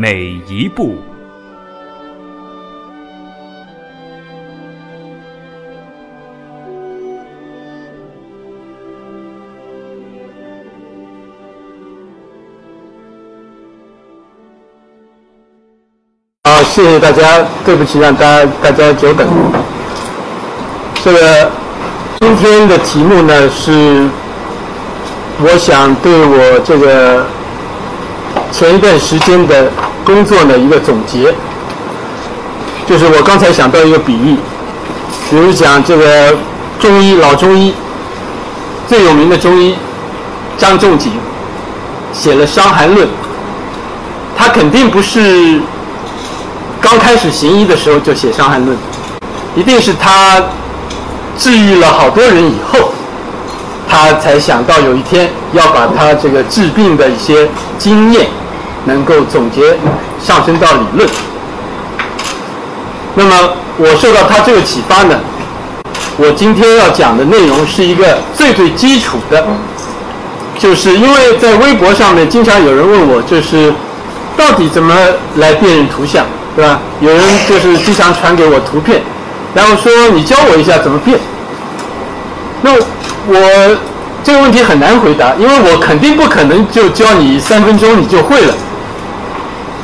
每一步。好，谢谢大家，对不起让大家大家久等。这个今天的题目呢是，我想对我这个前一段时间的工作的一个总结，就是我刚才想到一个比喻，比如讲这个中医老中医最有名的中医张仲景写了《伤寒论》，他肯定不是。刚开始行医的时候就写《伤寒论》，一定是他治愈了好多人以后，他才想到有一天要把他这个治病的一些经验能够总结上升到理论。那么我受到他这个启发呢，我今天要讲的内容是一个最最基础的，就是因为在微博上面经常有人问我，就是到底怎么来辨认图像。对吧？有人就是经常传给我图片，然后说你教我一下怎么变。那我这个问题很难回答，因为我肯定不可能就教你三分钟你就会了，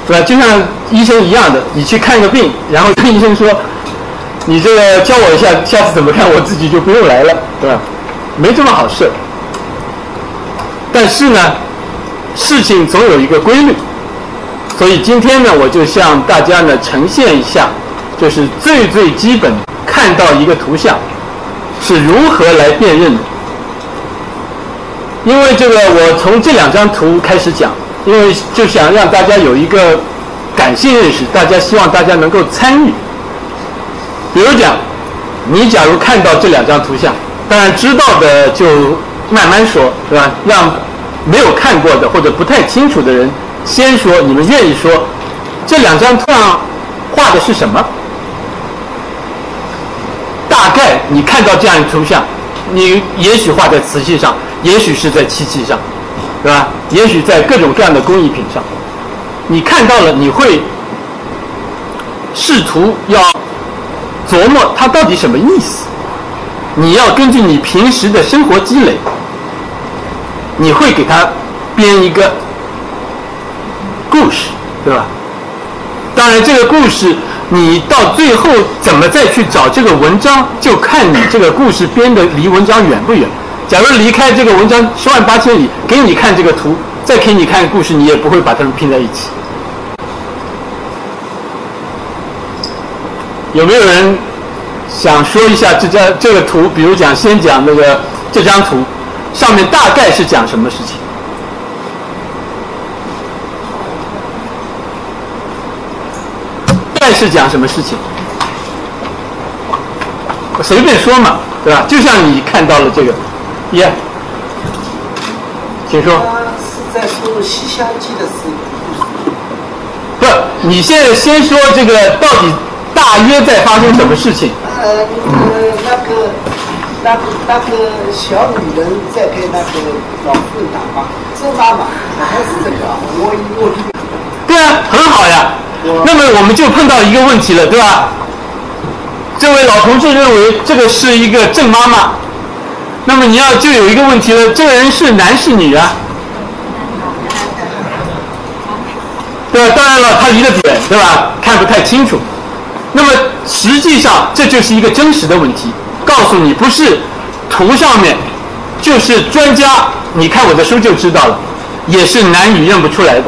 对吧？就像医生一样的，你去看个病，然后跟医生说，你这个教我一下，下次怎么看，我自己就不用来了，对吧？没这么好事。但是呢，事情总有一个规律。所以今天呢，我就向大家呢呈现一下，就是最最基本看到一个图像是如何来辨认的。因为这个，我从这两张图开始讲，因为就想让大家有一个感性认识，大家希望大家能够参与。比如讲，你假如看到这两张图像，当然知道的就慢慢说，是吧？让没有看过的或者不太清楚的人。先说，你们愿意说这两张图上画的是什么？大概你看到这样一图像，你也许画在瓷器上，也许是在漆器上，对吧？也许在各种各样的工艺品上，你看到了，你会试图要琢磨它到底什么意思。你要根据你平时的生活积累，你会给它编一个。故事，对吧？当然，这个故事你到最后怎么再去找这个文章，就看你这个故事编的离文章远不远。假如离开这个文章十万八千里，给你看这个图，再给你看故事，你也不会把它们拼在一起。有没有人想说一下这张这个图？比如讲，先讲那个这张图上面大概是讲什么事情？是讲什么事情？随便说嘛，对吧？就像你看到了这个，耶，请说。是在说《西厢记》的事。不，你现在先说这个到底大约在发生什么事情？呃，那个那个那个小女人在给那个老妇人打扮，这妈妈好像是这个，我我。对啊，很好呀。那么我们就碰到一个问题了，对吧？这位老同志认为这个是一个郑妈妈，那么你要就有一个问题了，这个人是男是女啊？对吧？当然了，他离得远，对吧？看不太清楚。那么实际上这就是一个真实的问题，告诉你不是图上面，就是专家，你看我的书就知道了，也是男女认不出来的。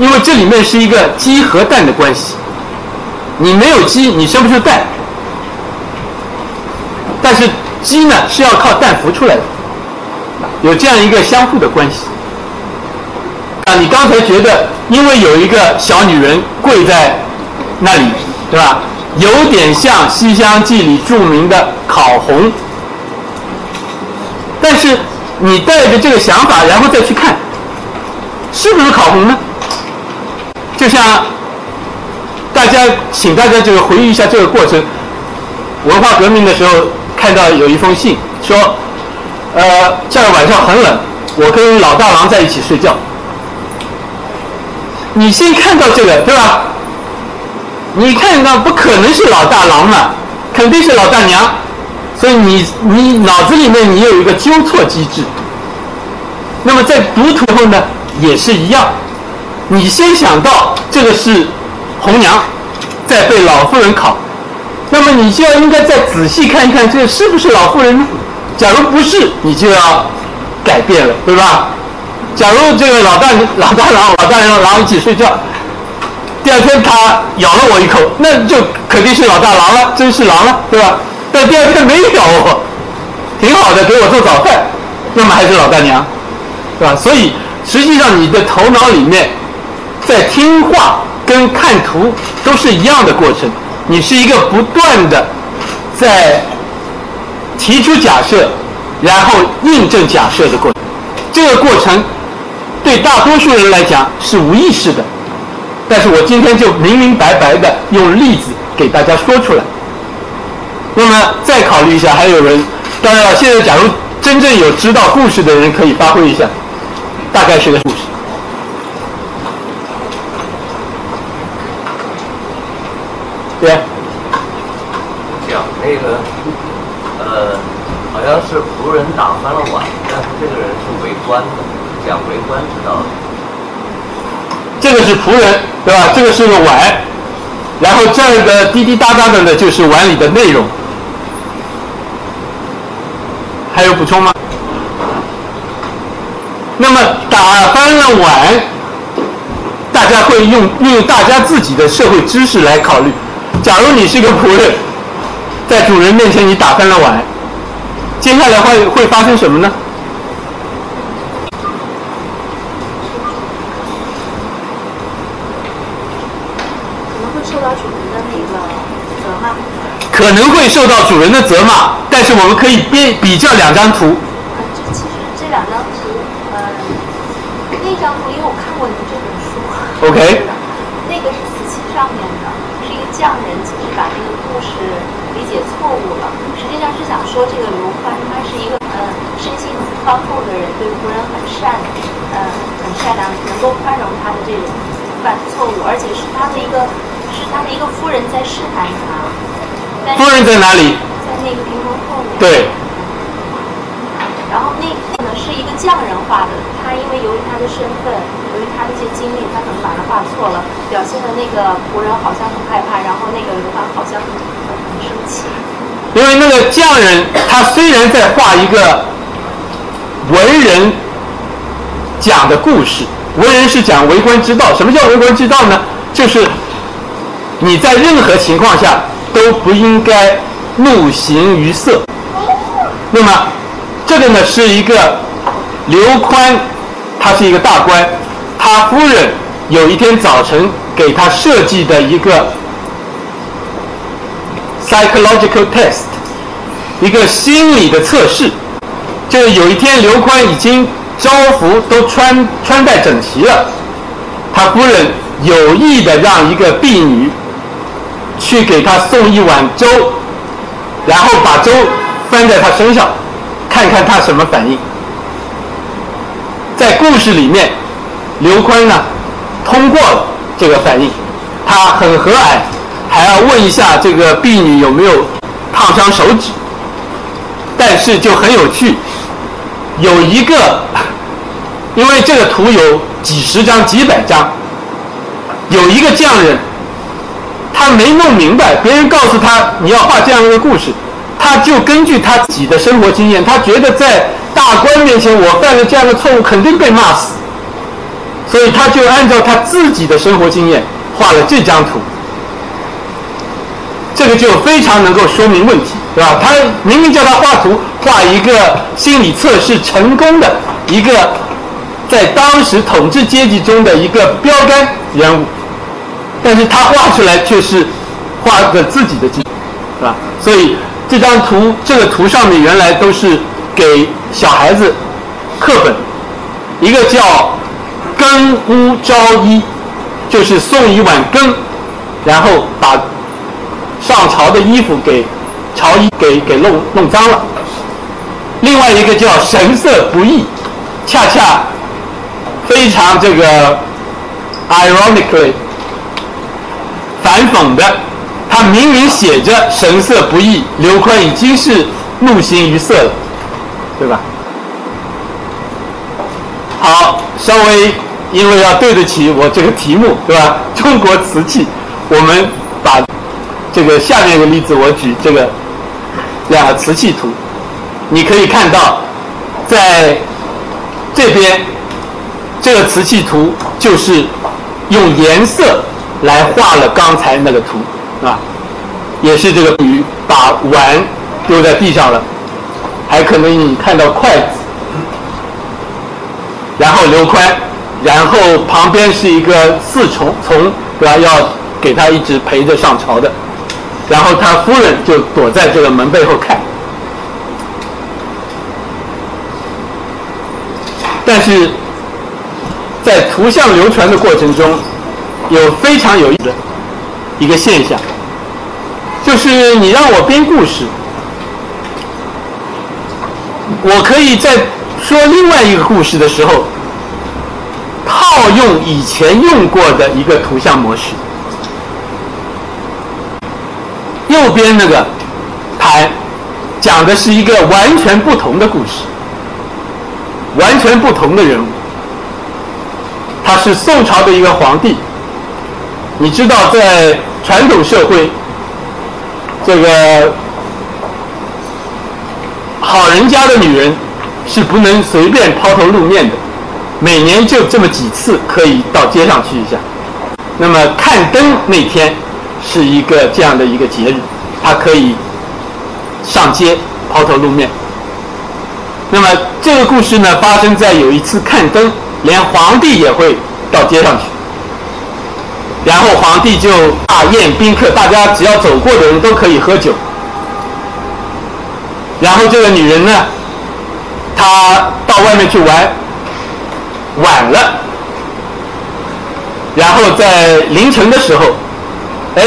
因为这里面是一个鸡和蛋的关系，你没有鸡，你生不出蛋。但是鸡呢是要靠蛋孵出来的，有这样一个相互的关系。啊你刚才觉得，因为有一个小女人跪在那里，对吧？有点像《西厢记》里著名的烤红，但是你带着这个想法，然后再去看，是不是烤红呢？就像大家，请大家这个回忆一下这个过程。文化革命的时候，看到有一封信，说，呃，这个晚上很冷，我跟老大郎在一起睡觉。你先看到这个，对吧？你看到不可能是老大郎嘛，肯定是老大娘，所以你你脑子里面你有一个纠错机制。那么在读图后呢，也是一样，你先想到这个是红娘，在被老妇人烤，那么你就要应该再仔细看一看，这是不是老妇人？假如不是，你就要改变了，对吧？假如这个老大老大郎老大娘狼一起睡觉，第二天他咬了我一口，那就肯定是老大狼了，真是狼了，对吧？但第二天没咬我，挺好的，给我做早饭，那么还是老大娘，对吧？所以实际上你的头脑里面在听话跟看图都是一样的过程，你是一个不断的在提出假设，然后印证假设的过程，这个过程。对大多数人来讲是无意识的，但是我今天就明明白白的用例子给大家说出来。那么再考虑一下，还有人，当然了，现在假如真正有知道故事的人可以发挥一下，大概是个故事。对。讲那个，呃，好像是仆人打翻了碗，但是这个人是围观的。讲围观之道，这个是仆人，对吧？这个是个碗，然后这个滴滴答答的呢，就是碗里的内容。还有补充吗？那么打翻了碗，大家会用运用大家自己的社会知识来考虑。假如你是个仆人，在主人面前你打翻了碗，接下来会会发生什么呢？可能会受到主人的责骂，但是我们可以比比较两张图。这其实这两张图，呃，那张图因为我看过您这本书。OK。那个是瓷器上面的，匠人，其实把这个故事理解错误了。实际上是想说，这个刘欢他是一个呃生性宽厚的人，对仆人很善，呃很善良，能够宽容他的这种犯错误，而且是他的一个是他的一个夫人在试探他。夫人在哪里？在那个屏风后面。对。然后那那呢是一个匠人画的，他因为由于他的身份，因为他的一些经历，他可能把它画错了，表现的那个仆人好像很害怕，然后那个刘欢好像很很生气。因为那个匠人，他虽然在画一个文人讲的故事，文人是讲为官之道。什么叫为官之道呢？就是你在任何情况下。都不应该怒形于色。那么，这个呢是一个刘宽，他是一个大官，他夫人有一天早晨给他设计的一个 psychological test，一个心理的测试。就是有一天刘宽已经朝服都穿穿戴整齐了，他夫人有意的让一个婢女。去给他送一碗粥，然后把粥翻在他身上，看看他什么反应。在故事里面，刘宽呢通过了这个反应，他很和蔼，还要问一下这个婢女有没有烫伤手指。但是就很有趣，有一个，因为这个图有几十张、几百张，有一个匠人。他没弄明白，别人告诉他你要画这样一个故事，他就根据他自己的生活经验，他觉得在大官面前我犯了这样的错误肯定被骂死，所以他就按照他自己的生活经验画了这张图。这个就非常能够说明问题，对吧？他明明叫他画图，画一个心理测试成功的一个在当时统治阶级中的一个标杆人物，但是他画出来却是画个自己的景，是吧？所以这张图，这个图上面原来都是给小孩子课本，一个叫更屋朝衣，就是送一碗羹，然后把上朝的衣服给朝衣给给弄弄脏了。另外一个叫神色不异，恰恰非常这个 ironically 反讽的，他明明写着神色不异，刘宽已经是怒形于色了，对吧？好，稍微因为要对得起我这个题目，对吧？中国瓷器，我们把这个下面一个例子，我举这个两个瓷器图。你可以看到，在这边这个瓷器图就是用颜色来画了刚才那个图啊，也是这个鱼把碗丢在地上了，还可能你看到筷子，然后刘宽，然后旁边是一个侍从，从对吧？要给他一直陪着上朝的，然后他夫人就躲在这个门背后看。但是在图像流传的过程中，有非常有意思的一个现象，就是你让我编故事，我可以在说另外一个故事的时候，套用以前用过的一个图像模式。右边那个盘讲的是一个完全不同的故事。完全不同的人物，他是宋朝的一个皇帝。你知道，在传统社会，这个好人家的女人是不能随便抛头露面的，每年就这么几次可以到街上去一下。那么看灯那天是一个这样的一个节日，他可以上街抛头露面。那么这个故事呢，发生在有一次看灯，连皇帝也会到街上去，然后皇帝就大宴宾客，大家只要走过的人都可以喝酒。然后这个女人呢，她到外面去玩，晚了，然后在凌晨的时候，哎，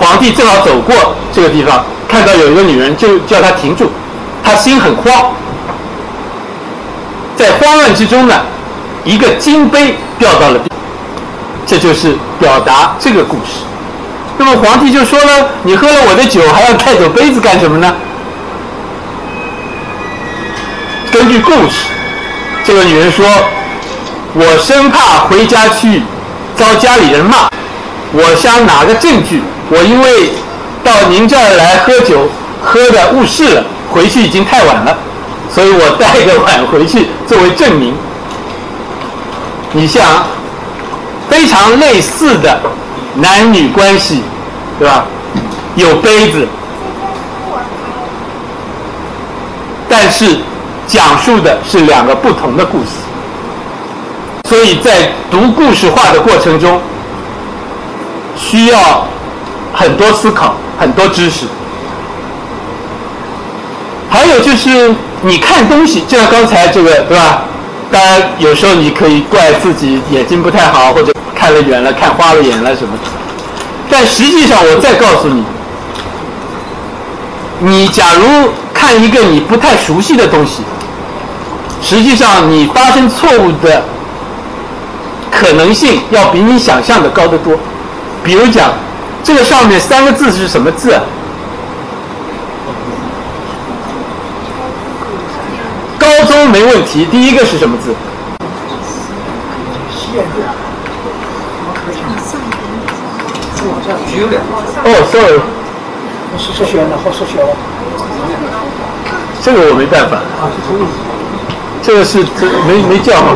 皇帝正好走过这个地方，看到有一个女人，就叫她停住，他心很慌。在慌乱之中呢，一个金杯掉到了地，这就是表达这个故事。那么皇帝就说了：“你喝了我的酒，还要带走杯子干什么呢？”根据故事，这个女人说：“我生怕回家去遭家里人骂，我想拿个证据。我因为到您这儿来喝酒，喝的误事了，回去已经太晚了。”所以我带个碗回去作为证明。你像非常类似的男女关系，对吧？有杯子，但是讲述的是两个不同的故事。所以在读故事化的过程中，需要很多思考，很多知识。还有就是。你看东西，就像刚才这个，对吧？当然，有时候你可以怪自己眼睛不太好，或者看了远了，看花了眼了什么。但实际上，我再告诉你，你假如看一个你不太熟悉的东西，实际上你发生错误的可能性要比你想象的高得多。比如讲，这个上面三个字是什么字？高中没问题，第一个是什么字？哦，sorry，是数学的，好数学了。这个我没办法。这个是没没叫好。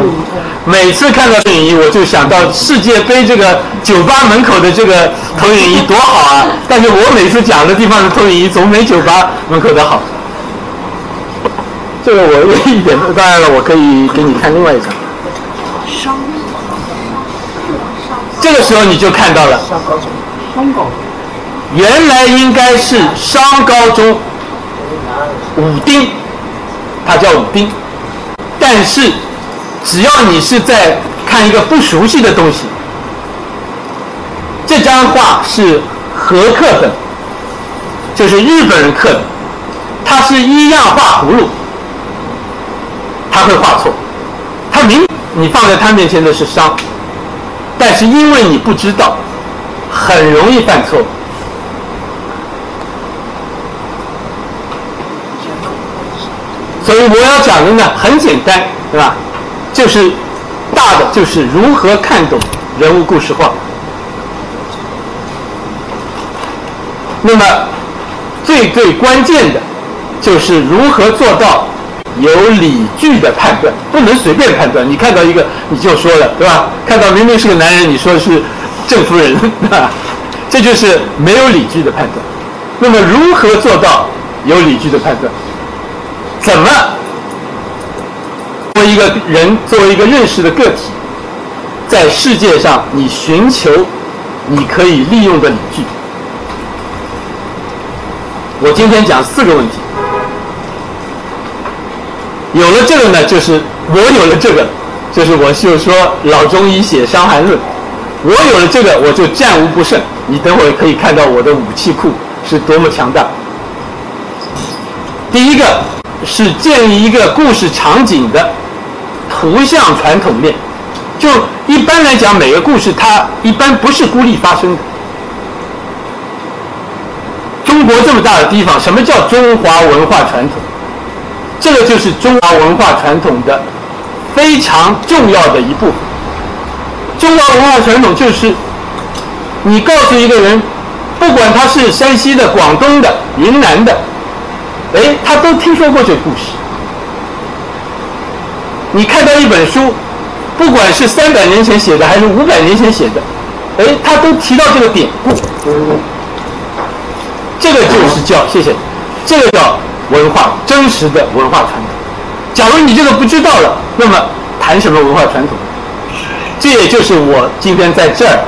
每次看到投影仪，我就想到世界杯这个酒吧门口的这个投影仪多好啊！但是我每次讲的地方的投影仪总没酒吧门口的好。这个我一点，当然了，我可以给你看另外一张。这个时候你就看到了，原来应该是商高中武丁，他叫武丁，但是只要你是在看一个不熟悉的东西，这张画是和刻本，就是日本人刻的，他是一样画葫芦，他会画错，他明你放在他面前的是商。但是因为你不知道，很容易犯错误。所以我要讲的呢很简单，对吧？就是大的就是如何看懂人物故事画。那么最最关键的，就是如何做到有理据的判断，不能随便判断。你看到一个你就说了，对吧？看到明明是个男人，你说是郑夫人，对吧？这就是没有理据的判断。那么如何做到有理据的判断？怎么作为一个人，作为一个认识的个体，在世界上你寻求你可以利用的理据？我今天讲四个问题。有了这个呢，就是我有了这个，就是我就说老中医写《伤寒论》，我有了这个，我就战无不胜。你等会可以看到我的武器库是多么强大。第一个是建立一个故事场景的图像传统链，就一般来讲，每个故事它一般不是孤立发生的。中国这么大的地方，什么叫中华文化传统？这个就是中华文化传统的非常重要的一部分。中华文化传统就是你告诉一个人，不管他是山西的、广东的、云南的，哎，他都听说过这个故事。你看到一本书，不管是三百年前写的还是五百年前写的，哎，他都提到这个典故。这个就是叫谢谢，这个叫文化真实的文化传统。假如你这个不知道了，那么谈什么文化传统？这也就是我今天在这儿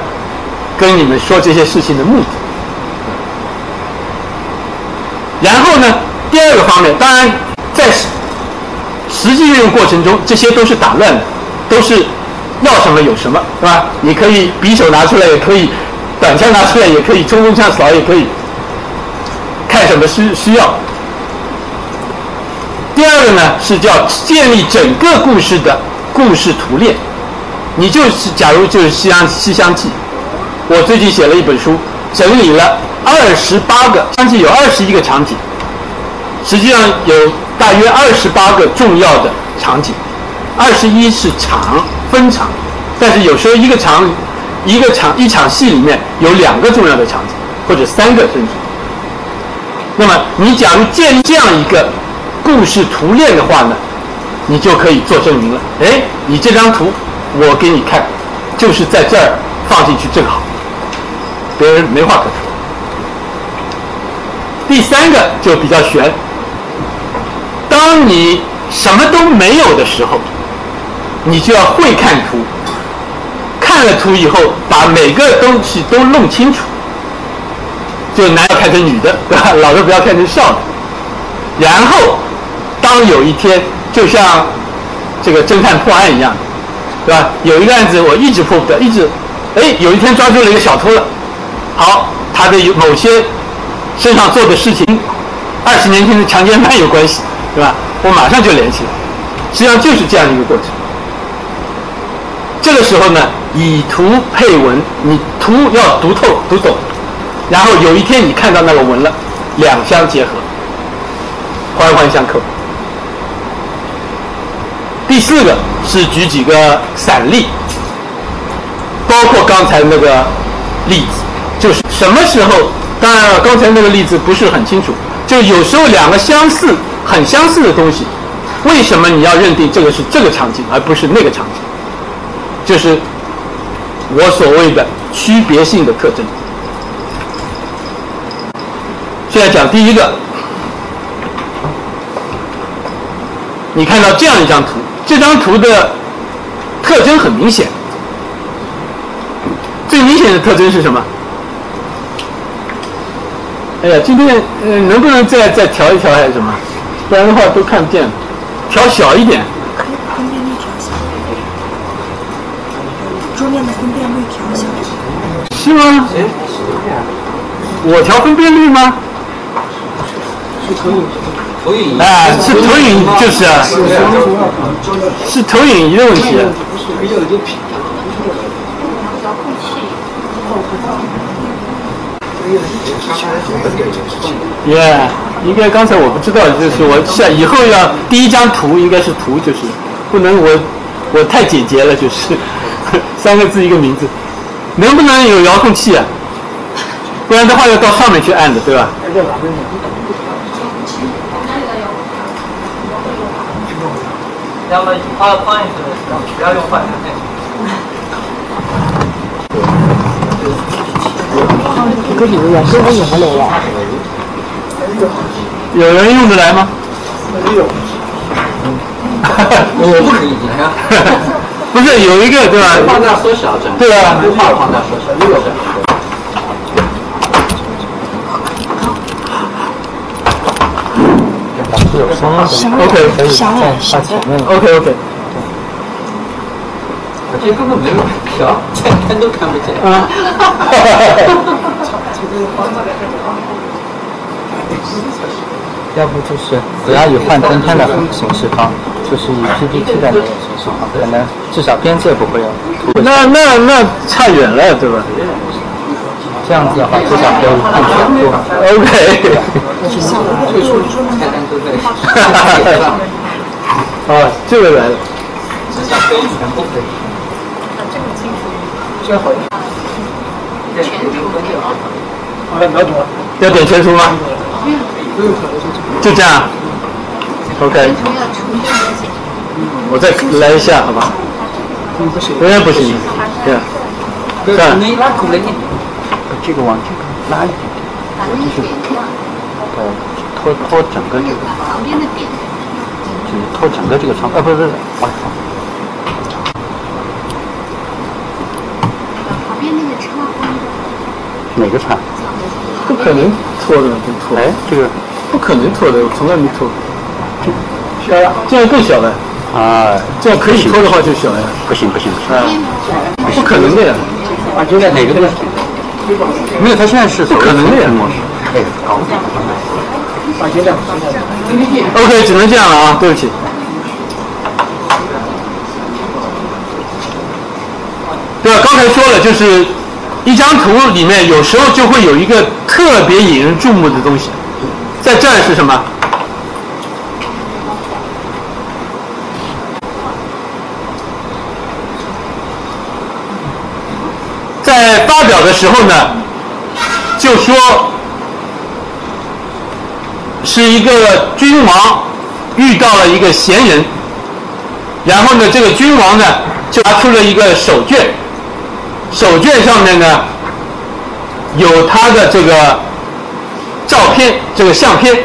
跟你们说这些事情的目的。然后呢，第二个方面，当然在实际运用过程中，这些都是打乱的，都是要什么有什么，是吧？你可以匕首拿出来，也可以短枪拿出来，也可以冲锋枪扫，也可以。看什么需需要？第二个呢是叫建立整个故事的故事图链。你就是假如就是《西厢西厢记》，我最近写了一本书，整理了二十八个《将近》，有二十一个场景，实际上有大约二十八个重要的场景，二十一是场分场，但是有时候一个场一个场一场戏里面有两个重要的场景，或者三个甚至。那么，你假如建立这样一个故事图链的话呢，你就可以做证明了。哎，你这张图我给你看，就是在这儿放进去正好，别人没话可说。第三个就比较悬，当你什么都没有的时候，你就要会看图，看了图以后，把每个东西都弄清楚。就男的看成女的，对吧？老的不要看成少的。然后，当有一天，就像这个侦探破案一样，对吧？有一个案子我一直破不得，一直，哎，有一天抓住了一个小偷了。好，他的某些身上做的事情，二十年前的强奸犯有关系，对吧？我马上就联系。实际上就是这样一个过程。这个时候呢，以图配文，你图要读透、读懂。然后有一天你看到那个文了，两相结合，环环相扣。第四个是举几个散例，包括刚才那个例子，就是什么时候？当然了，刚才那个例子不是很清楚。就有时候两个相似、很相似的东西，为什么你要认定这个是这个场景，而不是那个场景？就是我所谓的区别性的特征。现在讲第一个，你看到这样一张图，这张图的特征很明显。最明显的特征是什么？哎呀，今天呃，能不能再再调一调还是什么？不然的话都看不见。调小一点。可以把分辨率调小，桌面的分辨率调小。是吗？我调分辨率吗？是投影仪哎，是投影，就是啊，是投影仪的问题。啊耶，应该刚才我不知道，就是我下以后要第一张图应该是图，就是不能我我太简洁了，就是 三个字一个名字，能不能有遥控器啊？不然的话要到上面去按的，对吧？要么 PowerPoint 不要用幻灯片。有人用得来吗？没有 我不可以这样。不是有一个对吧？放大缩小整。对啊放大缩小，六个。OK 小了，小了。OK OK，我这根本没有调，再看都看不见。啊，要不就是不要以幻灯片的形式放，就是以 PPT 的那种形式放，可能至少边界不会有。那那那差远了，对吧这样子的话，至少可以看全部。？OK，菜单都在写上，哦，这个来了，至少可以全部可以。要点全图吗？就这样，OK，我再来一下，好吧？永远不行，对啊，算了，你拉苦了你。这个往这个拉一点，就是呃拖拖整个这个，旁边的点，就是拖整个这个窗，呃不是不是，往上。旁边那哪个窗？不可能错的，不拖，哎，这个不可能拖的，我从来没拖。这样这样更小了，啊，这样可以拖的话就小了，不行不行不行，啊，不可能的呀，啊，就在哪个地方？没有，他现在是不可能的呀模式，哎，搞不懂。OK，只能这样了啊，对不起。对吧？刚才说了，就是一张图里面有时候就会有一个特别引人注目的东西，在这儿是什么？在发表的时候呢，就说是一个君王遇到了一个贤人，然后呢，这个君王呢就拿出了一个手绢，手绢上面呢有他的这个照片，这个相片。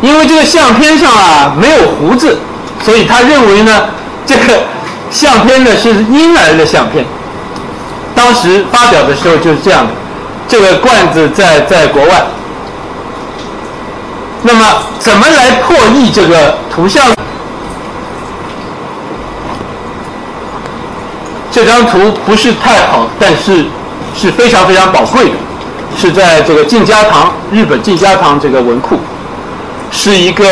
因为这个相片上啊没有胡子，所以他认为呢这个相片呢是婴儿的相片。当时发表的时候就是这样的，这个罐子在在国外。那么怎么来破译这个图像？这张图不是太好，但是是非常非常宝贵的，是在这个静家堂日本静家堂这个文库，是一个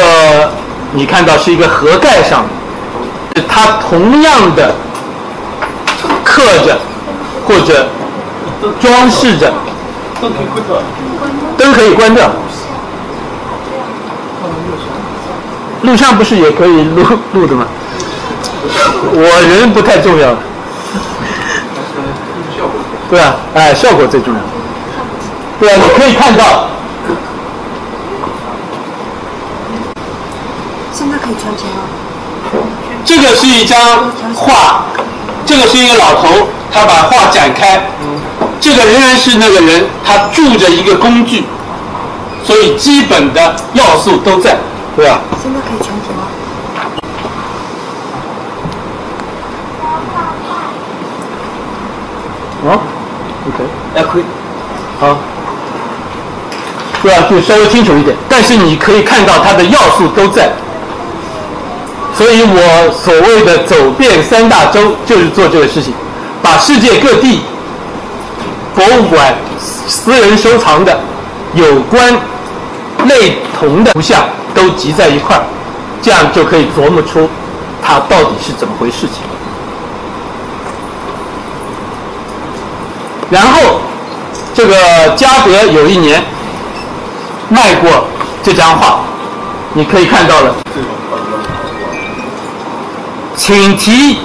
你看到是一个盒盖上的，它同样的刻着或者装饰着，灯可以关掉。录像不是也可以录录的吗？我人不太重要，对啊，哎，效果最重要。对啊，你可以看到，现在可以全屏了。这个是一张画，这个是一个老头，他把画展开，这个仍然是那个人，他住着一个工具，所以基本的要素都在，对吧？现在可以全屏了。哎，可以。好，对吧？就稍微清楚一点，但是你可以看到它的要素都在。所以我所谓的走遍三大洲，就是做这个事情，把世界各地博物馆、私人收藏的有关类同的图像都集在一块儿，这样就可以琢磨出它到底是怎么回事情。然后，这个嘉德有一年卖过这张画，你可以看到了。请提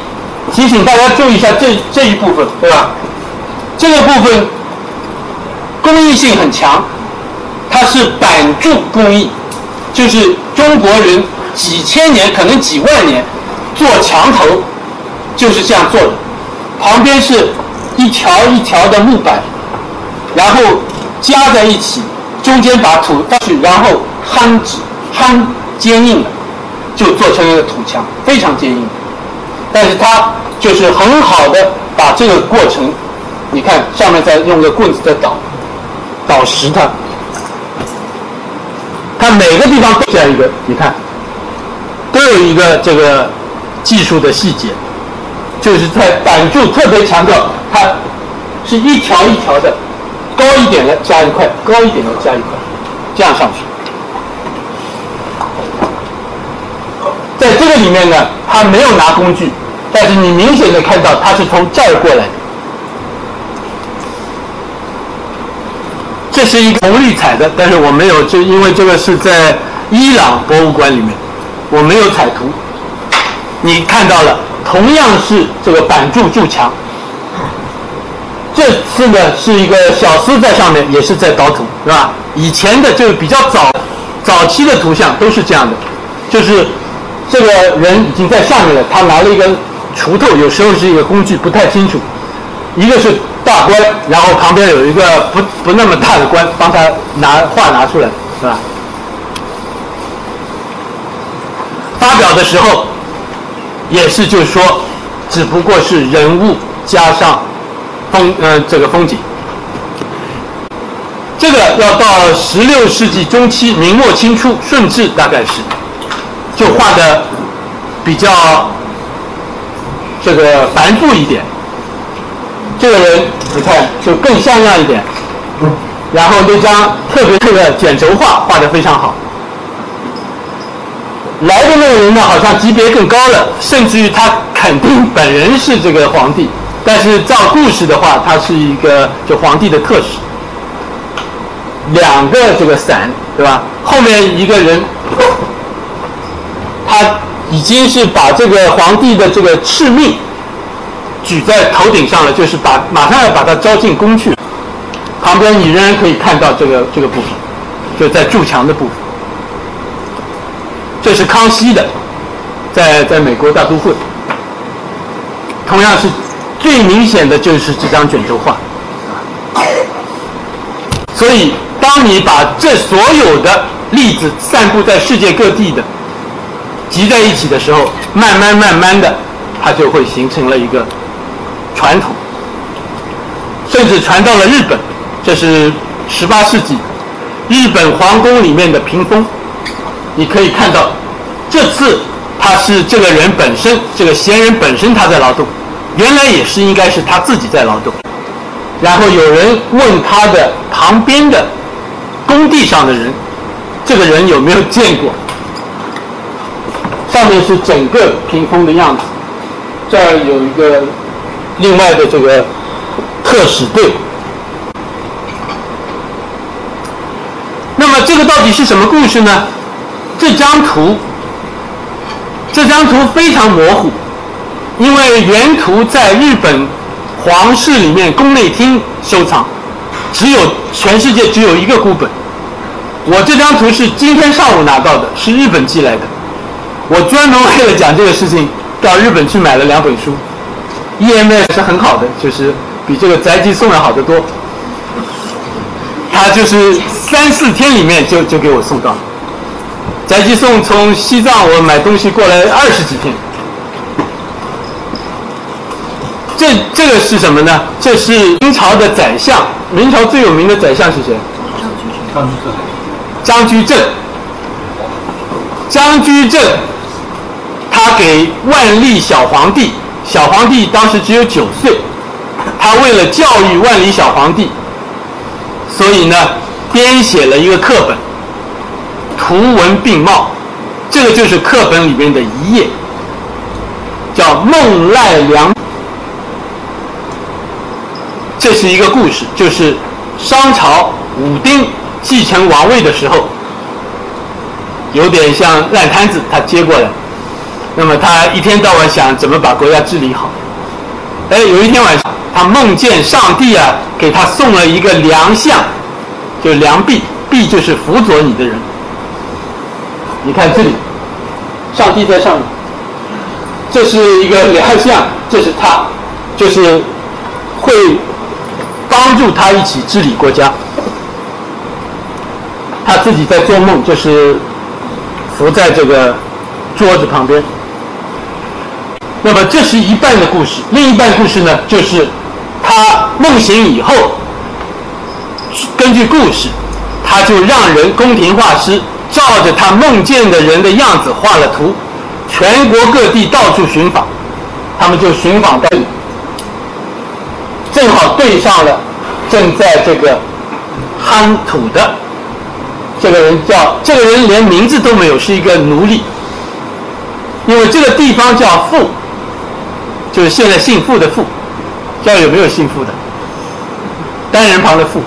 提醒大家注意一下这这一部分，对吧？这个部分工艺性很强，它是板柱工艺，就是中国人几千年可能几万年做墙头就是这样做的，旁边是一条一条的木板，然后加在一起，中间把土倒去，然后夯纸夯坚硬的，就做成一个土墙，非常坚硬。但是它就是很好的把这个过程，你看上面再用个棍子在捣，捣实它，它每个地方都这样一个，你看，都有一个这个技术的细节，就是在板柱特别强调它是一条一条的，高一点的加一块，高一点的加一块，这样上去。在这个里面呢，他没有拿工具，但是你明显的看到他是从这儿过来的。这是一个红绿彩的，但是我没有，就因为这个是在伊朗博物馆里面，我没有彩图。你看到了，同样是这个板柱柱墙，这次呢是一个小厮在上面，也是在捣土，是吧？以前的就比较早早期的图像都是这样的，就是。这个人已经在上面了，他拿了一根锄头，有时候是一个工具，不太清楚。一个是大官，然后旁边有一个不不那么大的官，帮他拿画拿出来，是吧？发表的时候，也是就是说，只不过是人物加上风呃这个风景。这个要到十六世纪中期，明末清初，顺治大概是。就画的比较这个繁复一点，这个人你看就更像样一点，然后那张特别这个卷轴画画的非常好。来的那个人呢，好像级别更高了，甚至于他肯定本人是这个皇帝，但是照故事的话，他是一个就皇帝的特使。两个这个伞，对吧？后面一个人。他已经是把这个皇帝的这个敕命举在头顶上了，就是把马上要把他招进宫去。旁边你仍然可以看到这个这个部分，就在筑墙的部分。这是康熙的，在在美国大都会。同样是最明显的就是这张卷轴画。所以，当你把这所有的例子散布在世界各地的。集在一起的时候，慢慢慢慢的，它就会形成了一个传统，甚至传到了日本。这是十八世纪日本皇宫里面的屏风，你可以看到，这次他是这个人本身，这个闲人本身他在劳动，原来也是应该是他自己在劳动。然后有人问他的旁边的工地上的人，这个人有没有见过？上面是整个屏风的样子，这儿有一个另外的这个特使队。那么这个到底是什么故事呢？这张图，这张图非常模糊，因为原图在日本皇室里面宫内厅收藏，只有全世界只有一个孤本。我这张图是今天上午拿到的，是日本寄来的。我专门为了讲这个事情，到日本去买了两本书，EMS 是很好的，就是比这个宅急送要好得多。他就是三四天里面就就给我送到，宅急送从西藏我买东西过来二十几天。这这个是什么呢？这是明朝的宰相明朝最有名的宰相是谁？张居正。张居正，张居正他给万历小皇帝，小皇帝当时只有九岁，他为了教育万历小皇帝，所以呢，编写了一个课本，图文并茂，这个就是课本里面的一页，叫《孟赖良》。这是一个故事，就是商朝武丁继承王位的时候，有点像烂摊子，他接过来。那么他一天到晚想怎么把国家治理好。哎，有一天晚上，他梦见上帝啊，给他送了一个良相，就良弼，弼就是辅佐你的人。你看这里，上帝在上面，这是一个良相，这是他，就是会。帮助他一起治理国家，他自己在做梦，就是伏在这个桌子旁边。那么这是一半的故事，另一半故事呢，就是他梦醒以后，根据故事，他就让人宫廷画师照着他梦见的人的样子画了图，全国各地到处寻访，他们就寻访到。正好对上了，正在这个夯土的这个人叫这个人连名字都没有，是一个奴隶。因为这个地方叫傅，就是现在姓傅的傅，叫有没有姓傅的？单人旁的傅。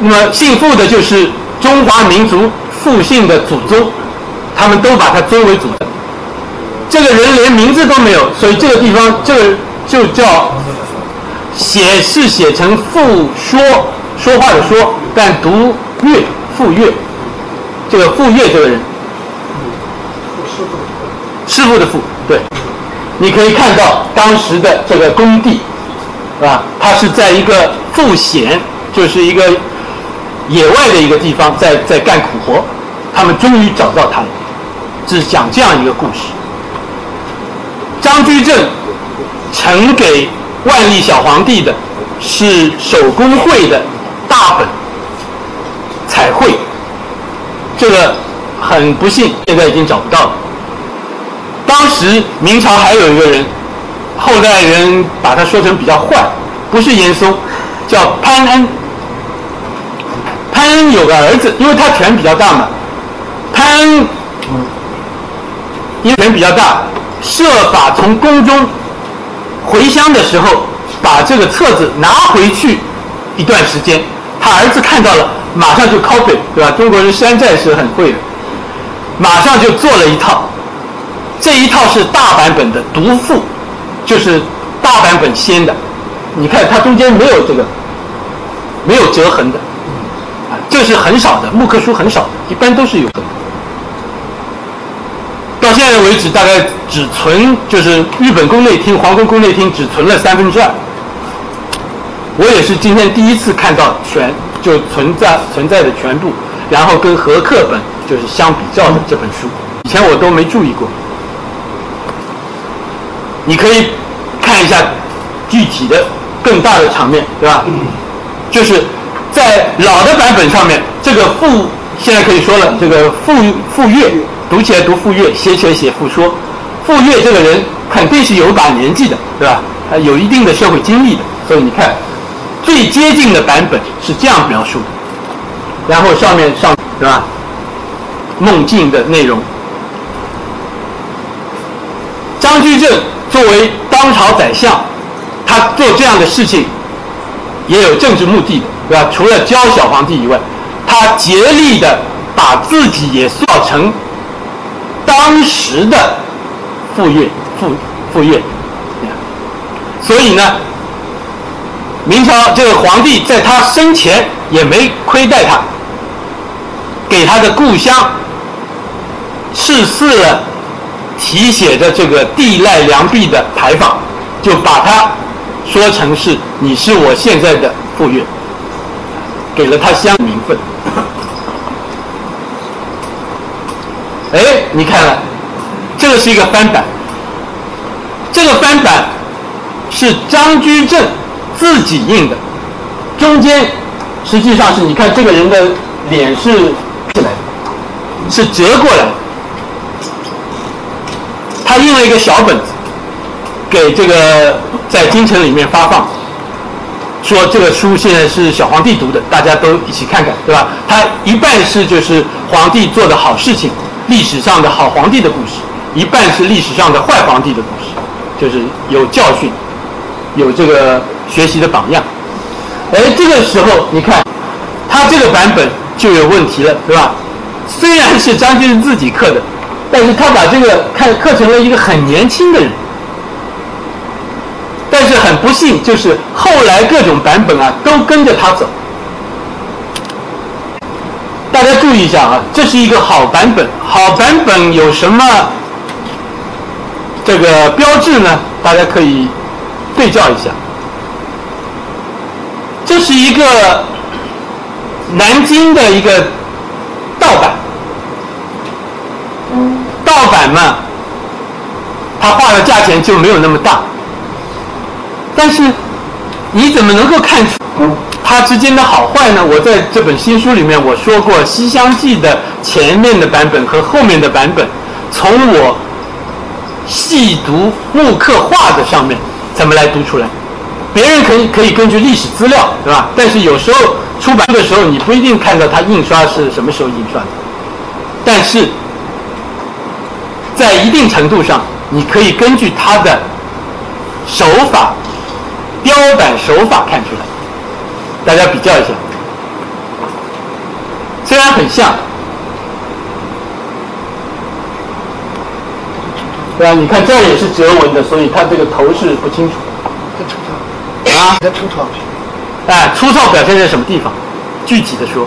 那么姓傅的就是中华民族复姓的祖宗，他们都把他尊为祖宗。这个人连名字都没有，所以这个地方这个就叫。写是写成傅说说话的说，但读岳傅岳，这个傅岳这个人，师傅的傅对，你可以看到当时的这个工地，啊？他是在一个富险，就是一个野外的一个地方，在在干苦活，他们终于找到他了，是讲这样一个故事。张居正呈给。万历小皇帝的是手工绘的大本彩绘，这个很不幸，现在已经找不到了。当时明朝还有一个人，后代人把他说成比较坏，不是严嵩，叫潘恩。潘恩有个儿子，因为他权比较大嘛，潘恩因为权比较大，设法从宫中。回乡的时候，把这个册子拿回去一段时间，他儿子看到了，马上就 copy，对吧？中国人山寨是很会的，马上就做了一套，这一套是大版本的读赋，就是大版本先的，你看它中间没有这个，没有折痕的，啊，这是很少的，木刻书很少的，一般都是有的。到现在为止，大概只存就是日本宫内厅、皇宫宫内厅只存了三分之二。我也是今天第一次看到全就存在存在的全部，然后跟和课本就是相比较的这本书，以前我都没注意过。你可以看一下具体的更大的场面，对吧？就是在老的版本上面，这个赋现在可以说了，这个赋赋乐。读起来读傅岳，写起来写傅说。傅岳这个人肯定是有把年纪的，对吧？他有一定的社会经历的，所以你看，最接近的版本是这样描述的。然后上面上，对吧？梦境的内容。张居正作为当朝宰相，他做这样的事情也有政治目的，对吧？除了教小皇帝以外，他竭力的把自己也塑造成。当时的傅岳，傅傅岳，所以呢，明朝这个皇帝在他生前也没亏待他，给他的故乡赐祀了题写着这个“地赖良弼”的牌坊，就把他说成是你是我现在的傅岳，给了他乡名分。哎，你看了，这个是一个翻版，这个翻版是张居正自己印的，中间实际上是你看这个人的脸是起来的，是折过来的。他印了一个小本子，给这个在京城里面发放，说这个书现在是小皇帝读的，大家都一起看看，对吧？他一半是就是皇帝做的好事情，历史上的好皇帝的故事，一半是历史上的坏皇帝的故事，就是有教训，有这个学习的榜样。而，这个时候你看，他这个版本就有问题了，对吧？虽然是张居正自己刻的，但是他把这个看刻成了一个很年轻的人。但是很不幸，就是后来各种版本啊都跟着他走。大家注意一下啊，这是一个好版本。好版本有什么这个标志呢？大家可以对照一下。这是一个南京的一个盗版，盗版嘛，他画的价钱就没有那么大，但是你怎么能够看出它之间的好坏呢？我在这本新书里面我说过，《西厢记》的前面的版本和后面的版本，从我细读木刻画的上面怎么来读出来？别人可以可以根据历史资料，对吧？但是有时候出版的时候，你不一定看到它印刷是什么时候印刷的。但是在一定程度上，你可以根据它的手法、雕版手法看出来。大家比较一下，虽然很像，对吧？你看这儿也是折纹的，所以它这个头是不清楚。很粗糙，啊，很粗糙。哎，粗糙表现在什么地方？具体的说，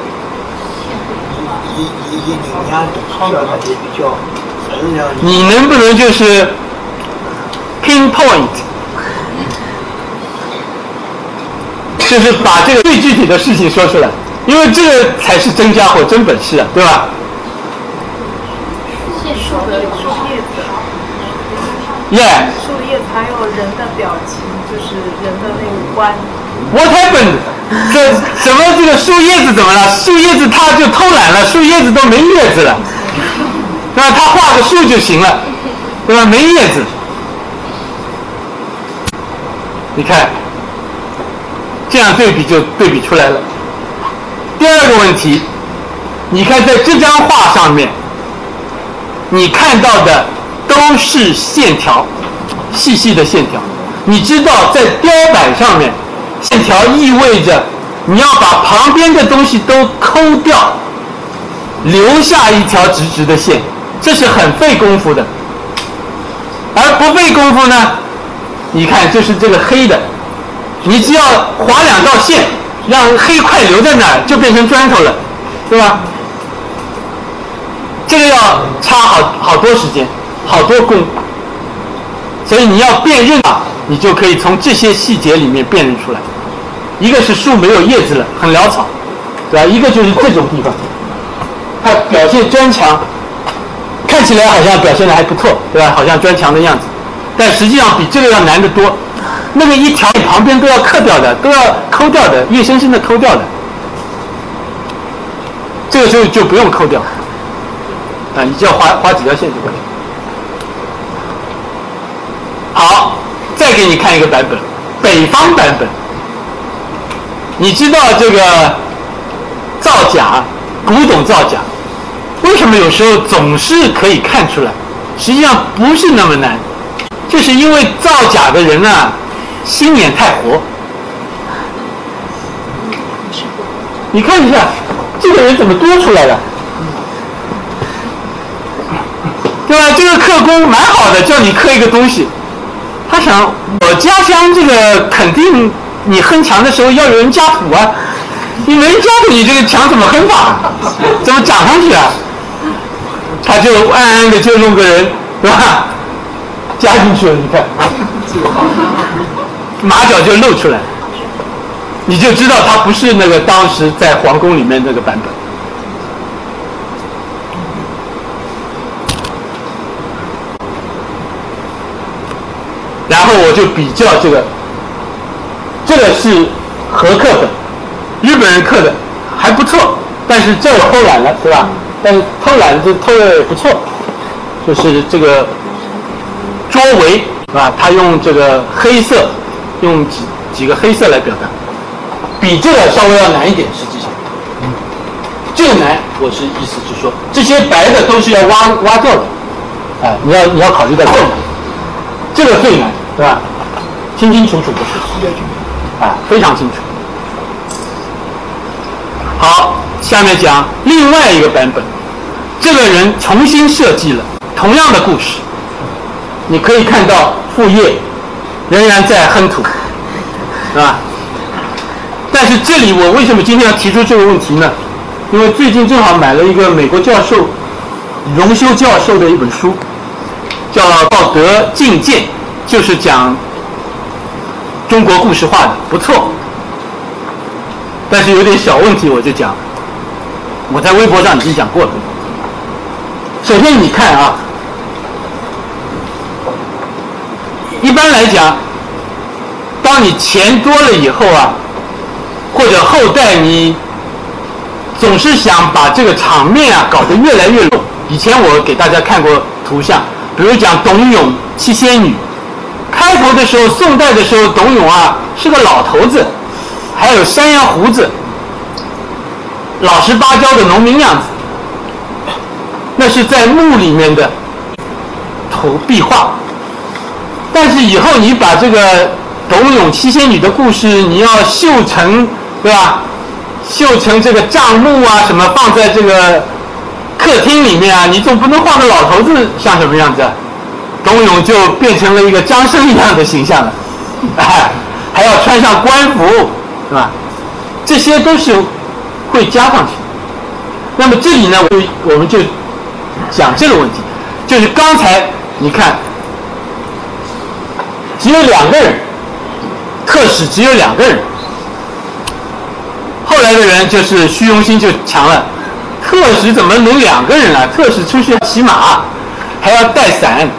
一一一零年的表达也比较。你能不能就是 pinpoint，就是把这个最具体的事情说出来，因为这个才是真家伙、真本事啊，对吧？是树的树叶子，耶、树叶子还有人的表情，就是人的那五官。What happened？这什么这个树叶子怎么了？树叶子它就偷懒了，树叶子都没叶子了，对吧？它画个树就行了，对吧？没叶子，你看，这样对比就对比出来了。第二个问题，你看在这张画上面，你看到的都是线条，细细的线条。你知道在雕版上面，线条意味着你要把旁边的东西都抠掉，留下一条直直的线，这是很费功夫的。而不费功夫呢，你看就是这个黑的，你只要划两道线，让黑块留在那儿，就变成砖头了，对吧？这个要差好好多时间，好多功。所以你要辨认啊，你就可以从这些细节里面辨认出来。一个是树没有叶子了，很潦草，对吧？一个就是这种地方，它表现砖墙，看起来好像表现的还不错，对吧？好像砖墙的样子，但实际上比这个要难得多。那个一条旁边都要刻掉的，都要抠掉的，硬生生的抠掉的。这个时候就不用抠掉，啊，你只要划划几条线就可以。好，再给你看一个版本，北方版本。你知道这个造假，古董造假，为什么有时候总是可以看出来？实际上不是那么难，就是因为造假的人啊，心眼太活。你看一下，这个人怎么多出来的？对吧？这个刻工蛮好的，叫你刻一个东西。他想，我家乡这个肯定你哼墙的时候要有人加土啊，你没人加土，你这个墙怎么哼法？怎么长上去啊？他就暗暗的就弄个人，对吧？加进去了，你看，马脚就露出来，你就知道他不是那个当时在皇宫里面那个版本。然后我就比较这个，这个是和刻本，日本人刻的还不错，但是这偷懒了，对吧？但是偷懒就偷的不错，就是这个桌围，是吧？他用这个黑色，用几几个黑色来表达，比这个稍微要难一点，实际上。这个难，我是意思是说，这些白的都是要挖挖掉的，哎，你要你要考虑到这个，这个最难，对吧？清清楚楚的，啊，非常清楚。好，下面讲另外一个版本，这个人重新设计了同样的故事，你可以看到副业仍然在哼土，是吧？但是这里我为什么今天要提出这个问题呢？因为最近正好买了一个美国教授荣休教授的一本书，叫《道德境界》，就是讲中国故事化的，不错。但是有点小问题，我就讲，我在微博上已经讲过了。首先你看啊，一般来讲，当你钱多了以后啊，或者后代你总是想把这个场面啊搞得越来越。以前我给大家看过图像，比如讲董永七仙女，开头的时候，宋代的时候，董永啊是个老头子，还有山羊胡子，老实巴交的农民样子，那是在墓里面的图壁画。但是以后你把这个董永七仙女的故事，你要绣成，对吧？绣成这个账目啊，什么放在这个客厅里面啊，你总不能画个老头子像什么样子？董永就变成了一个张生一样的形象了，哎，还要穿上官服，是吧？这些都是会加上去。那么这里呢，我我们就讲这个问题，就是刚才你看，只有两个人，特使只有两个人。后来的人就是虚荣心就强了，特使怎么能两个人啊？特使出去骑马，还要带伞。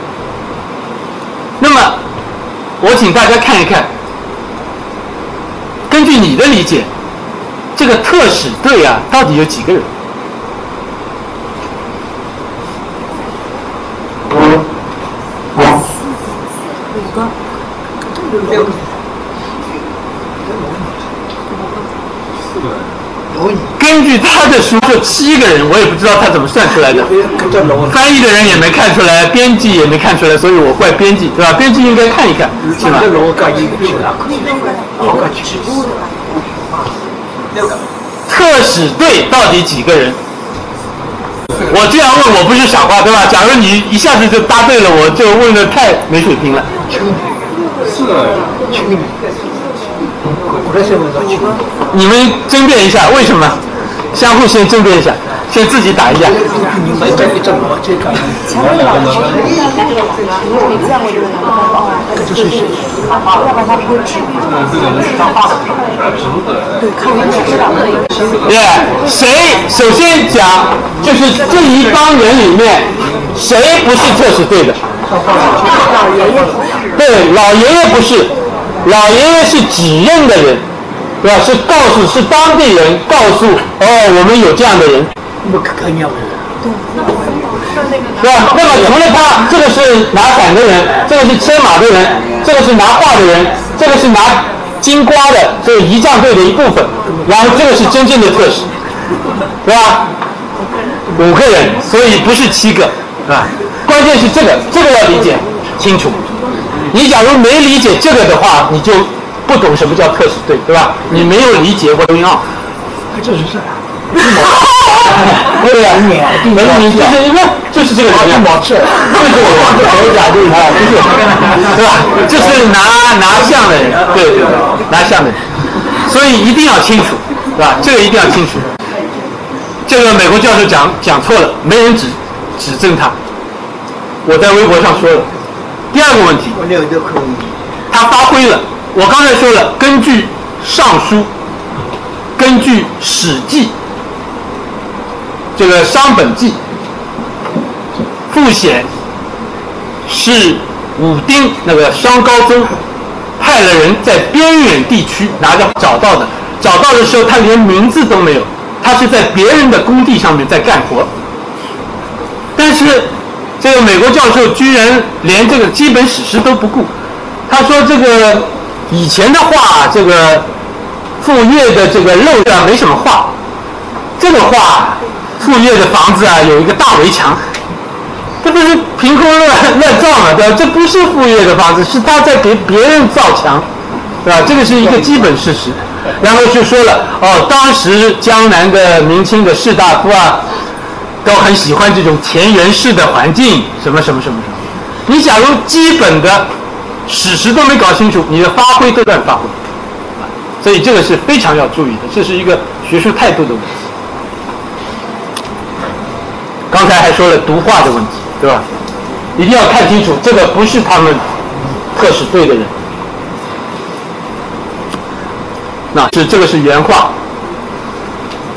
那么，我请大家看一看，根据你的理解，这个特使队啊，到底有几个人？根据他的书就七个人，我也不知道他怎么算出来的。翻译的人也没看出来，编辑也没看出来，所以我怪编辑，对吧？编辑应该看一看，是吧？特使队到底几个人？我这样问我不是傻瓜，对吧？假如你一下子就答对了，我就问的太没水平了。你们争辩一下，为什么？相互先争辩一下，先自己打一架。前面老师，你有没见过这个人？哦，就是是，要不然他不会治。对，看我知道的。对，谁首先讲，就是这一帮人里面，谁不是特使队的？老爷爷不是。对，老爷爷不是，老爷爷是指认的人，对吧？是告诉是当地人告诉哦，我们有这样的人，对吧？那么除了他，这个是拿伞的人，这个是牵马的人，这个是拿画的人，这个是拿金瓜的，这是仪仗队的一部分，然后这个是真正的特使，对吧？五个人，所以不是七个，是吧？关键是这个，这个要理解清楚。你假如没理解这个的话，你就不懂什么叫特使队，对吧？你没有理解过东奥。就是这样。对呀，没有你就是因为就是这个人呀，就是我头甲就是他，就是对吧？就是拿拿相的人，对对对，拿相的人，所以一定要清楚，对吧？这个一定要清楚。这个美国教授讲讲错了，没人指指证他。我在微博上说了。第二个问题，他发挥了。我刚才说了，根据《尚书》，根据《史记》。这个商本纪复显是武丁那个商高宗派了人在边远地区拿着找到的找到的时候，他连名字都没有，他是在别人的工地上面在干活。但是这个美国教授居然连这个基本史实都不顾，他说这个以前的画，这个傅煜的这个漏啊没什么画，这个画傅煜的房子啊有一个大围墙。这不是凭空乱乱造嘛，对吧？这不是傅煜的房子，是他在给别人造墙，对吧？这个是一个基本事实。然后就说了，哦，当时江南的明清的士大夫啊，都很喜欢这种田园式的环境，什么什么什么什么。你假如基本的史实都没搞清楚，你的发挥都乱发挥，所以这个是非常要注意的，这是一个学术态度的问题。刚才还说了读画的问题。对吧？一定要看清楚，这个不是他们特使队的人。那是这个是原话。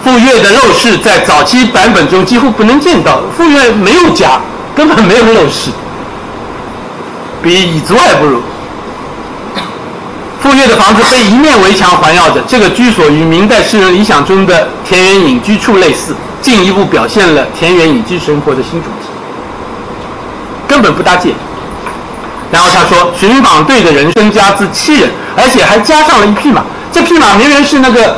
傅越的陋室在早期版本中几乎不能见到，傅越没有家，根本没有陋室，比蚁族还不如。傅越的房子被一面围墙环绕着，这个居所与明代诗人理想中的田园隐居处类似，进一步表现了田园隐居生活的新主题。根本不搭界。然后他说，巡访队的人增加至七人，而且还加上了一匹马。这匹马明明是那个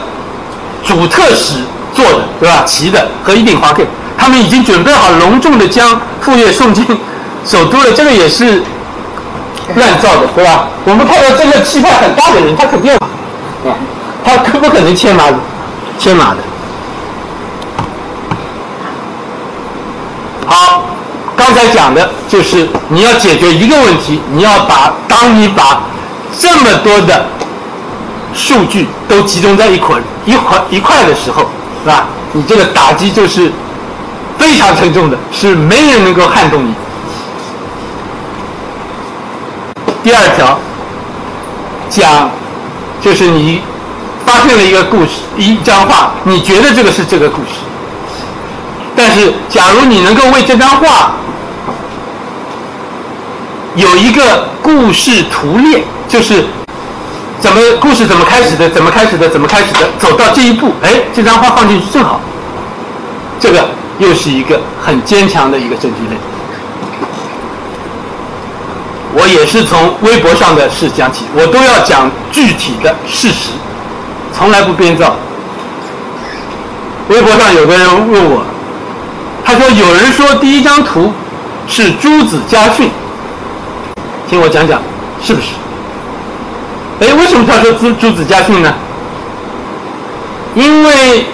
主特使坐的，对吧？骑的和一顶华盖。他们已经准备好隆重的将傅煜送进首都了。这个也是乱造的，对吧？我们看到这个气派很大的人，他肯定啊，他可不可能牵马牵马的？好。刚才讲的就是你要解决一个问题，你要把当你把这么多的数据都集中在一块一块一块的时候，是吧？你这个打击就是非常沉重的，是没人能够撼动你。第二条讲就是你发现了一个故事，一张画，你觉得这个是这个故事，但是假如你能够为这张画。有一个故事图列，就是怎么故事怎么开始的，怎么开始的，怎么开始的，走到这一步，哎，这张画放进去正好。这个又是一个很坚强的一个证据链。我也是从微博上的事讲起，我都要讲具体的事实，从来不编造。微博上有个人问我，他说有人说第一张图是朱子家训。听我讲讲，是不是？哎，为什么他说朱朱子家训呢？因为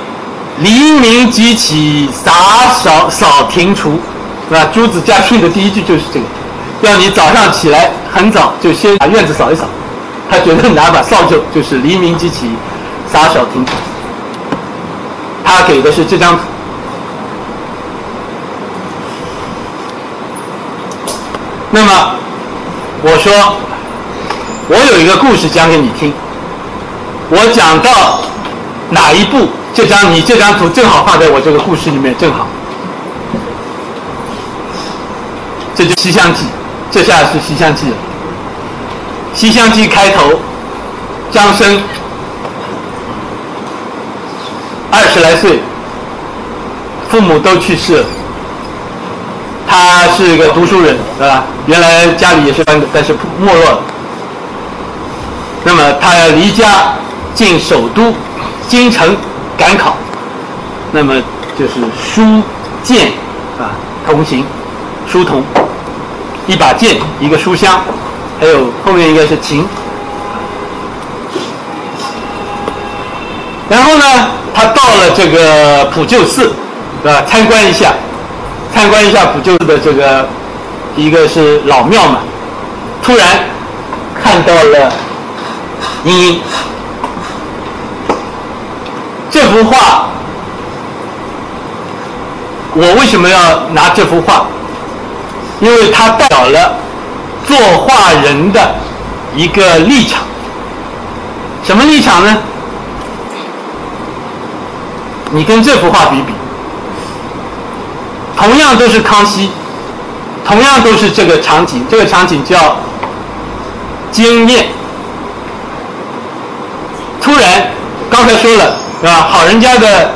黎明即起，洒扫扫庭除，是吧？朱子家训的第一句就是这个，要你早上起来很早就先把院子扫一扫。他觉得拿把扫帚就是黎明即起，洒扫庭除。他给的是这张图。那么。我说，我有一个故事讲给你听。我讲到哪一步，这张你这张图正好放在我这个故事里面，正好。这就《西厢记》，这下是《西厢记》了。《西厢记》开头，张生二十来岁，父母都去世了。他是一个读书人，是吧？原来家里也是官，但是没落了。那么他要离家进首都京城赶考，那么就是书剑啊同行，书童，一把剑，一个书箱，还有后面应该是琴。然后呢，他到了这个普救寺，对吧？参观一下。参观一下普救寺的这个，一个是老庙嘛，突然看到了你。这幅画，我为什么要拿这幅画？因为它代表了作画人的一个立场。什么立场呢？你跟这幅画比比。同样都是康熙，同样都是这个场景，这个场景叫惊艳。突然，刚才说了，是吧？好人家的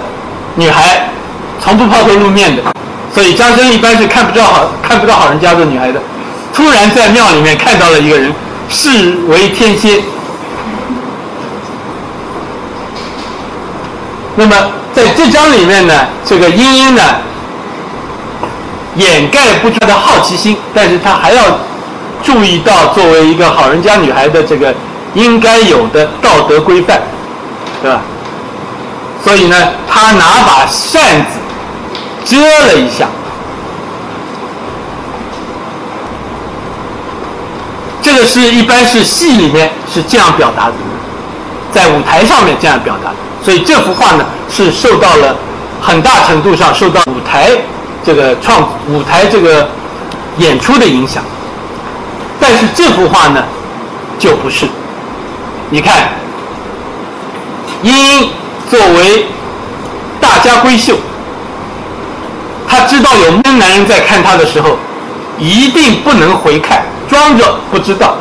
女孩从不抛头露面的，所以张生一般是看不到好看不到好人家的女孩的。突然在庙里面看到了一个人，视为天仙。那么在这章里面呢，这个莺莺呢，掩盖不住她的好奇心，但是她还要注意到作为一个好人家女孩的这个应该有的道德规范，对吧？所以呢，他拿把扇子遮了一下。这个是一般是戏里面是这样表达的，在舞台上面这样表达，所以这幅画呢是受到了很大程度上受到舞台这个创舞台这个演出的影响，但是这幅画呢就不是，你看，莺莺作为大家闺秀，她知道有闷男人在看她的时候，一定不能回看。装着不知道，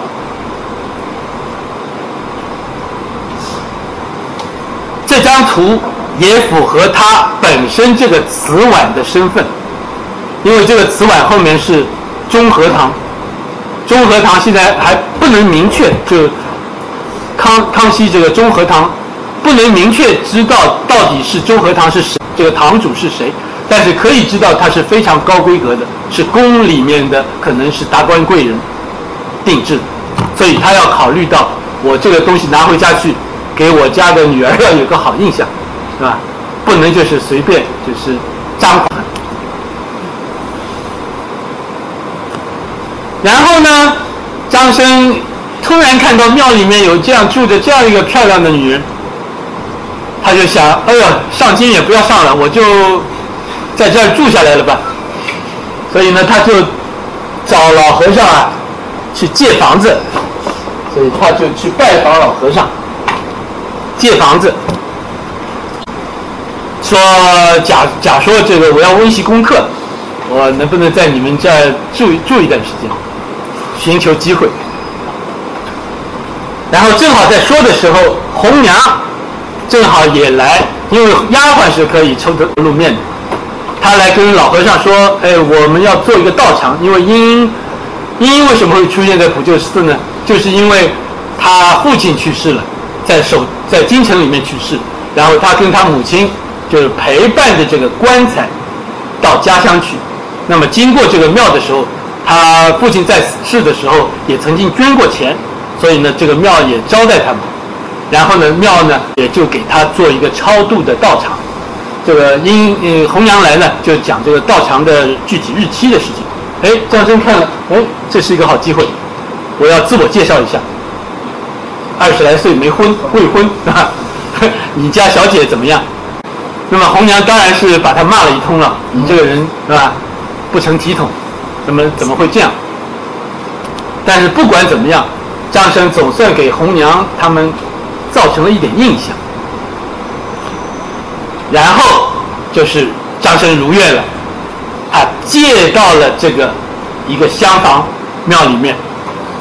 这张图也符合他本身这个瓷碗的身份，因为这个瓷碗后面是中和堂，中和堂现在还不能明确，就康康熙这个中和堂不能明确知道到底是中和堂是谁，这个堂主是谁，但是可以知道他是非常高规格的，是宫里面的，可能是达官贵人。定制，所以他要考虑到我这个东西拿回家去，给我家的女儿要有个好印象，是吧？不能就是随便就是张狂。然后呢，张生突然看到庙里面有这样住着这样一个漂亮的女人，他就想，哎呦，上京也不要上了，我就在这儿住下来了吧。所以呢，他就找老和尚啊。去借房子，所以他就去拜访老和尚，借房子，说假假说这个我要温习功课，我能不能在你们这儿住住一段时间，寻求机会。然后正好在说的时候，红娘正好也来，因为丫鬟是可以抽头露面的，他来跟老和尚说：“哎，我们要做一个道场，因为因。”莺莺为什么会出现在普救寺呢？就是因为他父亲去世了，在守在京城里面去世，然后他跟他母亲就是陪伴着这个棺材到家乡去。那么经过这个庙的时候，他父亲在世的时候也曾经捐过钱，所以呢，这个庙也招待他们。然后呢，庙呢也就给他做一个超度的道场。这个因呃红娘来呢，就讲这个道场的具体日期的事情。哎，张生看了，哎，这是一个好机会，我要自我介绍一下。二十来岁没婚，未婚啊，你家小姐怎么样？那么红娘当然是把他骂了一通了，你这个人是吧，不成体统，怎么怎么会这样？但是不管怎么样，张生总算给红娘他们造成了一点印象。然后就是张生如愿了。他借到了这个一个厢房庙里面，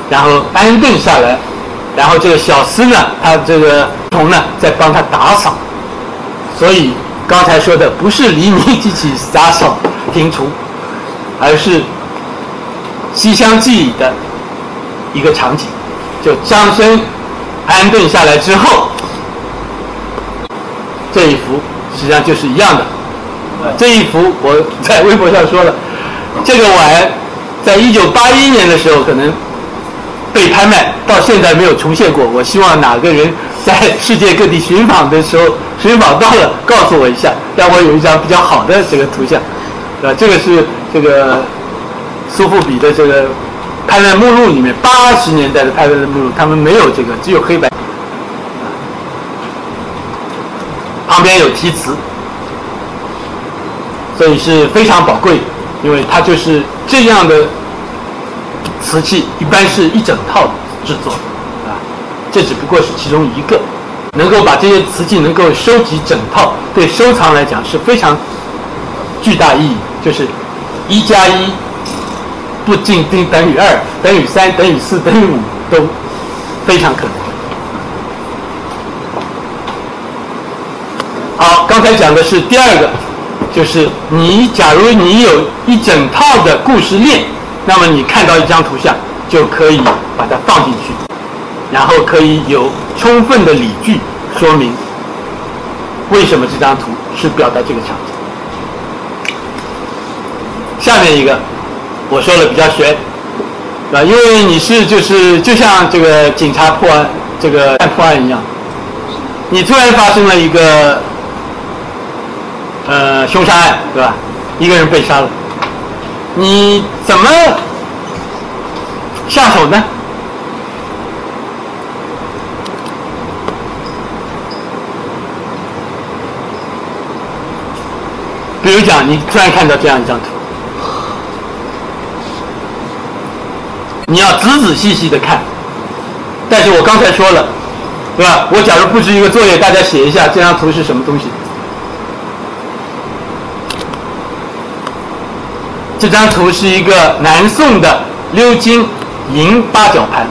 然后安顿下来，然后这个小厮呢，他这个童呢在帮他打扫，所以刚才说的不是黎明即起打扫庭除，而是《西厢记》的一个场景，就张生安顿下来之后，这一幅实际上就是一样的。这一幅我在微博上说了，这个碗在一九八一年的时候可能被拍卖，到现在没有重现过。我希望哪个人在世界各地寻访的时候，寻访到了，告诉我一下，让我有一张比较好的这个图像。啊，这个是这个苏富比的这个拍卖目录里面八十年代的拍卖的目录，他们没有这个，只有黑白，旁边有题词。所以是非常宝贵，因为它就是这样的瓷器，一般是一整套制作，啊，这只不过是其中一个，能够把这些瓷器能够收集整套，对收藏来讲是非常巨大意义，就是一加一不仅等等于二，等于三，等于四，等于五都非常可能。好刚才讲的是第二个，就是你假如你有一整套的故事链，那么你看到一张图像就可以把它放进去，然后可以有充分的理据说明为什么这张图是表达这个场景。下面一个我说了比较悬，啊，因为你是就是就像这个警察破案这个破案一样，你突然发生了一个。呃，凶杀案对吧？一个人被杀了，你怎么下手呢？比如讲，你突然看到这样一张图，你要仔仔细细的看。但是我刚才说了，对吧？我假如布置一个作业，大家写一下这张图是什么东西。这张图是一个南宋的鎏金银八角盘，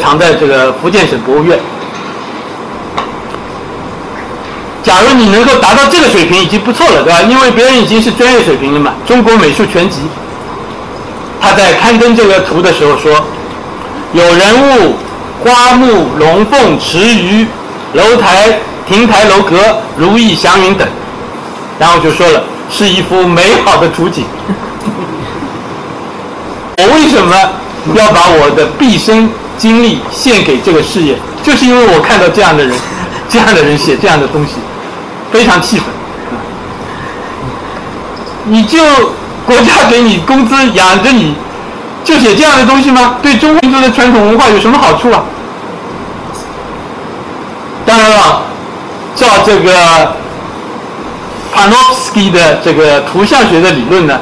藏在这个福建省博物院。假如你能够达到这个水平，已经不错了，对吧？因为别人已经是专业水平了嘛。中国美术全集，他在刊登这个图的时候说，有人物、花木、龙凤、池鱼、楼台、亭台楼阁、如意祥云等，然后就说了。是一幅美好的图景。我为什么要把我的毕生精力献给这个事业？就是因为我看到这样的人，这样的人写这样的东西，非常气愤。你就国家给你工资养着你，就写这样的东西吗？对中国民族的传统文化有什么好处啊？当然了，照这个。Panofsky 的这个图像学的理论呢，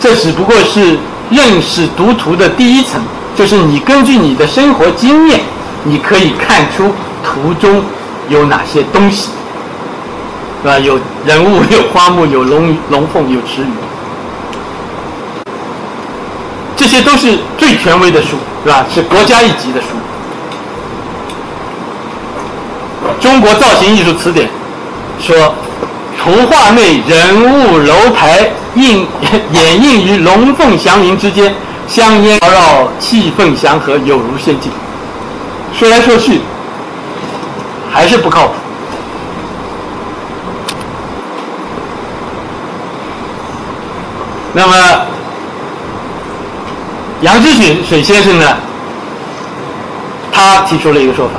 这只不过是认识读图的第一层，就是你根据你的生活经验，你可以看出图中有哪些东西，是吧？有人物，有花木，有龙龙凤，有池鱼，这些都是最权威的书，是吧？是国家一级的书，《中国造型艺术词典》说。图画内人物楼台映 掩映于龙凤祥云之间，香烟缭绕，气氛祥和，有如仙境。说来说去，还是不靠谱。那么，杨志水水先生呢？他提出了一个说法，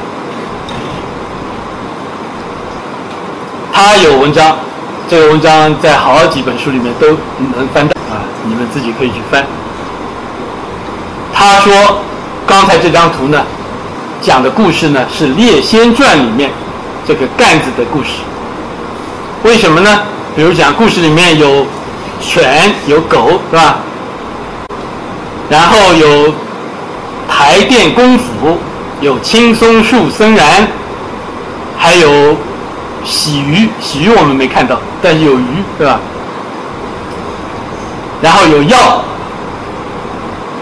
他有文章。这个文章在好几本书里面都能翻到啊，你们自己可以去翻。他说，刚才这张图呢，讲的故事呢是《列仙传》里面这个干子的故事。为什么呢？比如讲故事里面有犬有狗，是吧？然后有台殿公府，有青松树森然，还有。洗鱼，洗鱼我们没看到，但是有鱼，对吧？然后有药，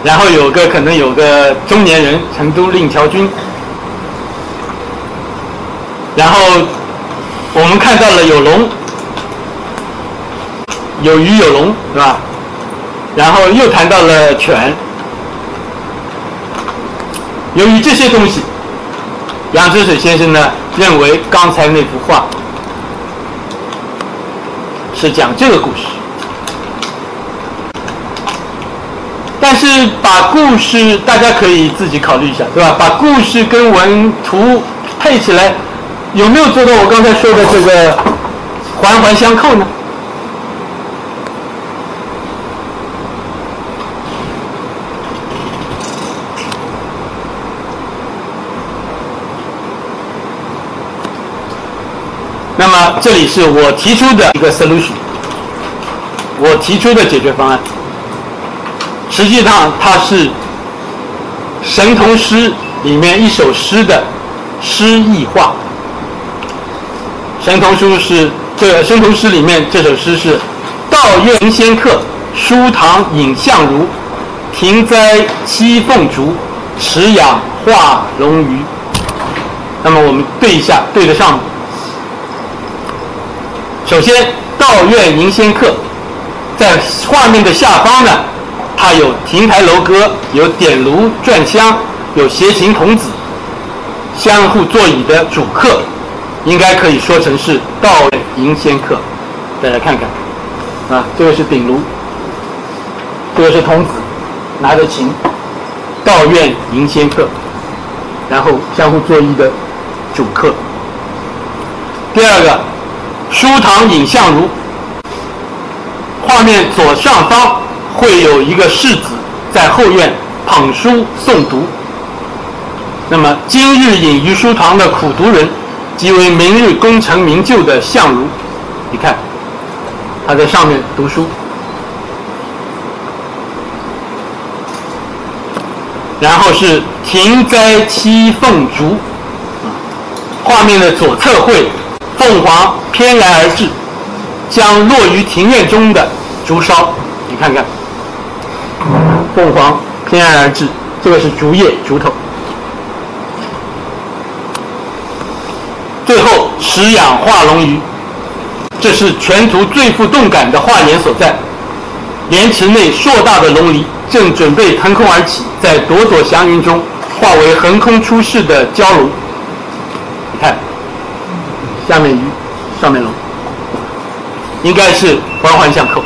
然后有个可能有个中年人，成都令桥君，然后我们看到了有龙，有鱼有龙，是吧？然后又谈到了犬，由于这些东西。杨之水先生呢认为刚才那幅画是讲这个故事，但是把故事大家可以自己考虑一下，对吧？把故事跟文图配起来，有没有做到我刚才说的这个环环相扣呢？那么这里是我提出的一个 solution，我提出的解决方案。实际上它是《神童诗》里面一首诗的诗意化。《神童书》是这个《神童诗》里面这首诗是：道院仙客，书堂影相如，庭栽七凤竹，池养化龙鱼。那么我们对一下，对得上吗？首先，道院迎仙客，在画面的下方呢，它有亭台楼阁，有点炉转香，有携琴童子，相互座椅的主客，应该可以说成是道院迎仙客。大家看看，啊，这个是鼎炉，这个是童子拿着琴，道院迎仙客，然后相互作揖的主客。第二个，书堂影像如，画面左上方会有一个世子在后院捧书诵读。那么今日隐于书堂的苦读人，即为明日功成名就的相如。你看，他在上面读书。然后是亭栽七凤竹，画面的左侧会凤凰翩然而至，将落于庭院中的竹梢，你看看，凤凰翩然而至，这个是竹叶竹头。最后石养化龙鱼，这是全图最富动感的画眼所在。莲池内硕大的龙梨正准备腾空而起，在朵朵祥云中化为横空出世的蛟龙。下面鱼，上面龙，应该是环环相扣。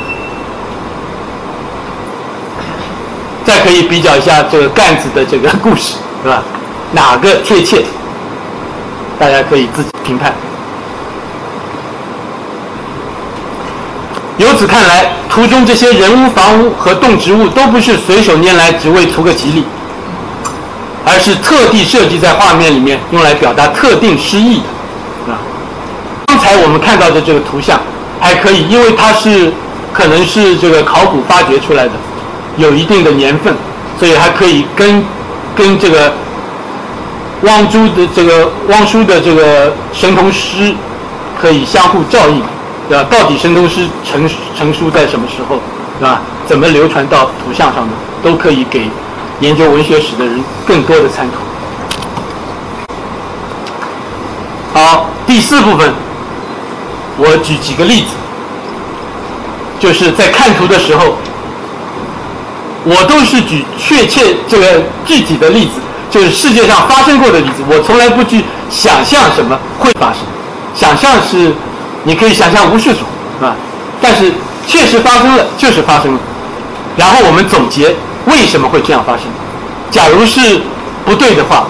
再可以比较一下这个干子的这个故事，是吧？哪个贴切？大家可以自己评判。由此看来，图中这些人物、房屋和动植物都不是随手拈来只为图个吉利，而是特地设计在画面里面，用来表达特定诗意的。才我们看到的这个图像还可以，因为它是可能是这个考古发掘出来的，有一定的年份，所以还可以跟跟这个汪洙的这个汪叔的这个神童诗可以相互照应。对吧？到底神童诗成成书在什么时候，对吧？怎么流传到图像上的，都可以给研究文学史的人更多的参考。好，第四部分，我举几个例子，就是在看图的时候，我都是举确切这个具体的例子，就是世界上发生过的例子，我从来不去想象什么会发生，想象是。你可以想象无数种，啊，但是确实发生了，就是发生了。然后我们总结为什么会这样发生。假如是不对的话，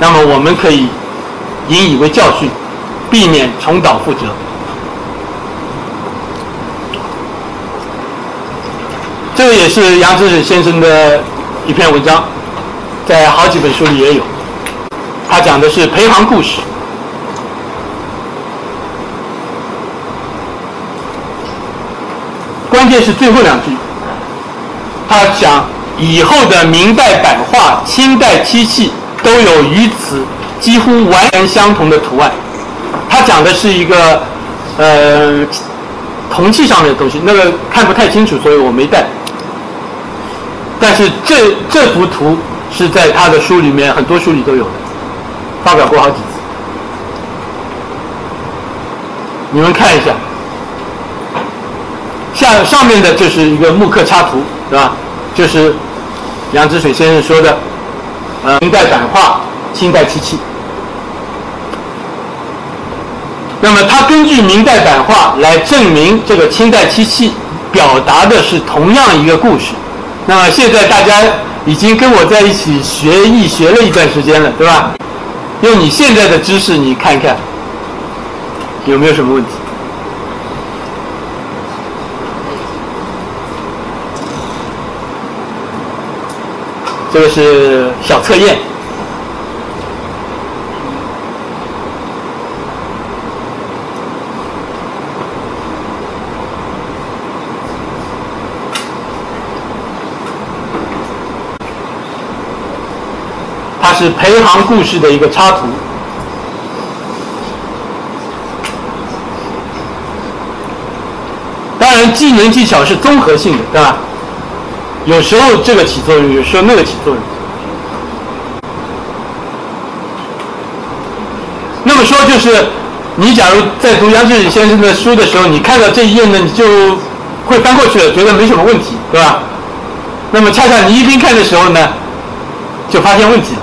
那么我们可以引以为教训，避免重蹈覆辙。这也是杨志先生的一篇文章，在好几本书里也有。他讲的是陪航故事。关键是最后两句，他讲以后的明代版画、清代漆器都有与此几乎完全相同的图案。他讲的是一个呃铜器上面的东西，那个看不太清楚，所以我没带。但是这这幅图是在他的书里面，很多书里都有的，发表过好几次。你们看一下。下上面的就是一个木刻插图，是吧？就是杨之水先生说的，呃，明代版画、清代漆器。那么他根据明代版画来证明这个清代漆器表达的是同样一个故事。那么现在大家已经跟我在一起学艺学了一段时间了，对吧？用你现在的知识，你看看有没有什么问题？这个是小测验，它是陪行故事的一个插图。当然，技能技巧是综合性的，对吧？有时候这个起作用，有时候那个起作用。那么说就是，你假如在读杨志宇先生的书的时候，你看到这一页呢，你就会翻过去了，觉得没什么问题，对吧？那么恰恰你一边看的时候呢，就发现问题了。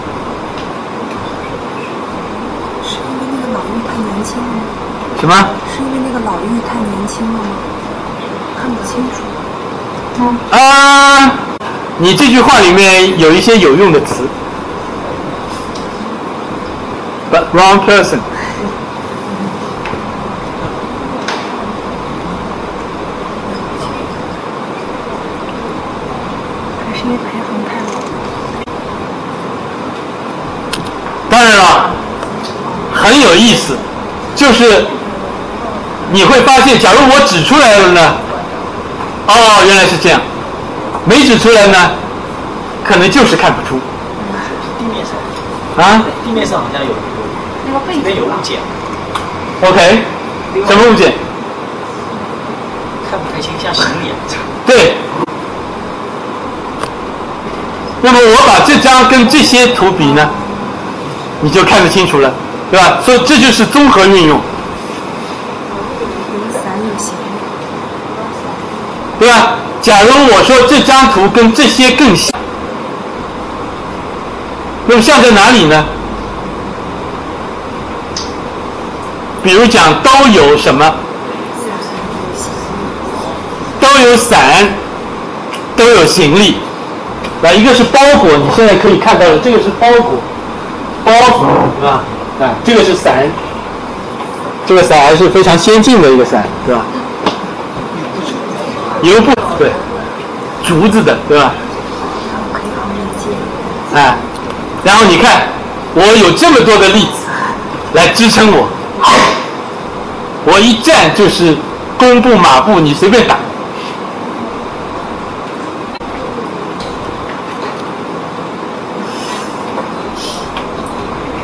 是因为那个老妪太年轻了吗？什么？是因为那个老妪太年轻了吗？看不清楚。啊，你这句话里面有一些有用的词，but wrong person。还是因为排行太老了。当然了，很有意思，就是你会发现，假如我指出来了呢，哦，原来是这样，没指出来呢，可能就是看不出地面上，啊。地面上好像有有那个背这边景有物件，OK，什么物件？看不太清，像行李啊。对。那么我把这张跟这些图比呢，你就看得清楚了，对吧？所以这就是综合运用，有伞有行，对吧？假如我说这张图跟这些更像，那么像在哪里呢？比如讲都有什么？都有伞，都有行李。那一个是包裹，你现在可以看到的，这个是包裹，包袱，是吧？啊，这个是伞，这个伞还是非常先进的一个伞，对吧？油布，对，竹子的，对吧？可以好理解。哎，然后你看，我有这么多的例子来支撑我，我一站就是弓步马步，你随便打。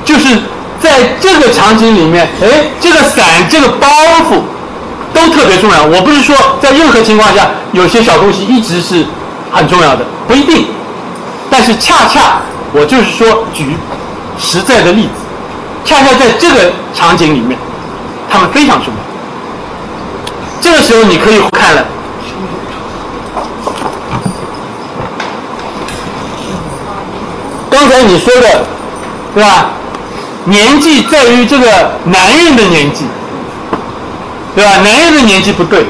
就是在这个场景里面，哎，这个伞、这个包袱特别重要。我不是说在任何情况下有些小东西一直是很重要的，不一定。但是恰恰我就是说举实在的例子，恰恰在这个场景里面，他们非常重要。这个时候你可以看了，刚才你说的，对吧？年纪在于这个男人的年纪，对吧？男人的年纪不对。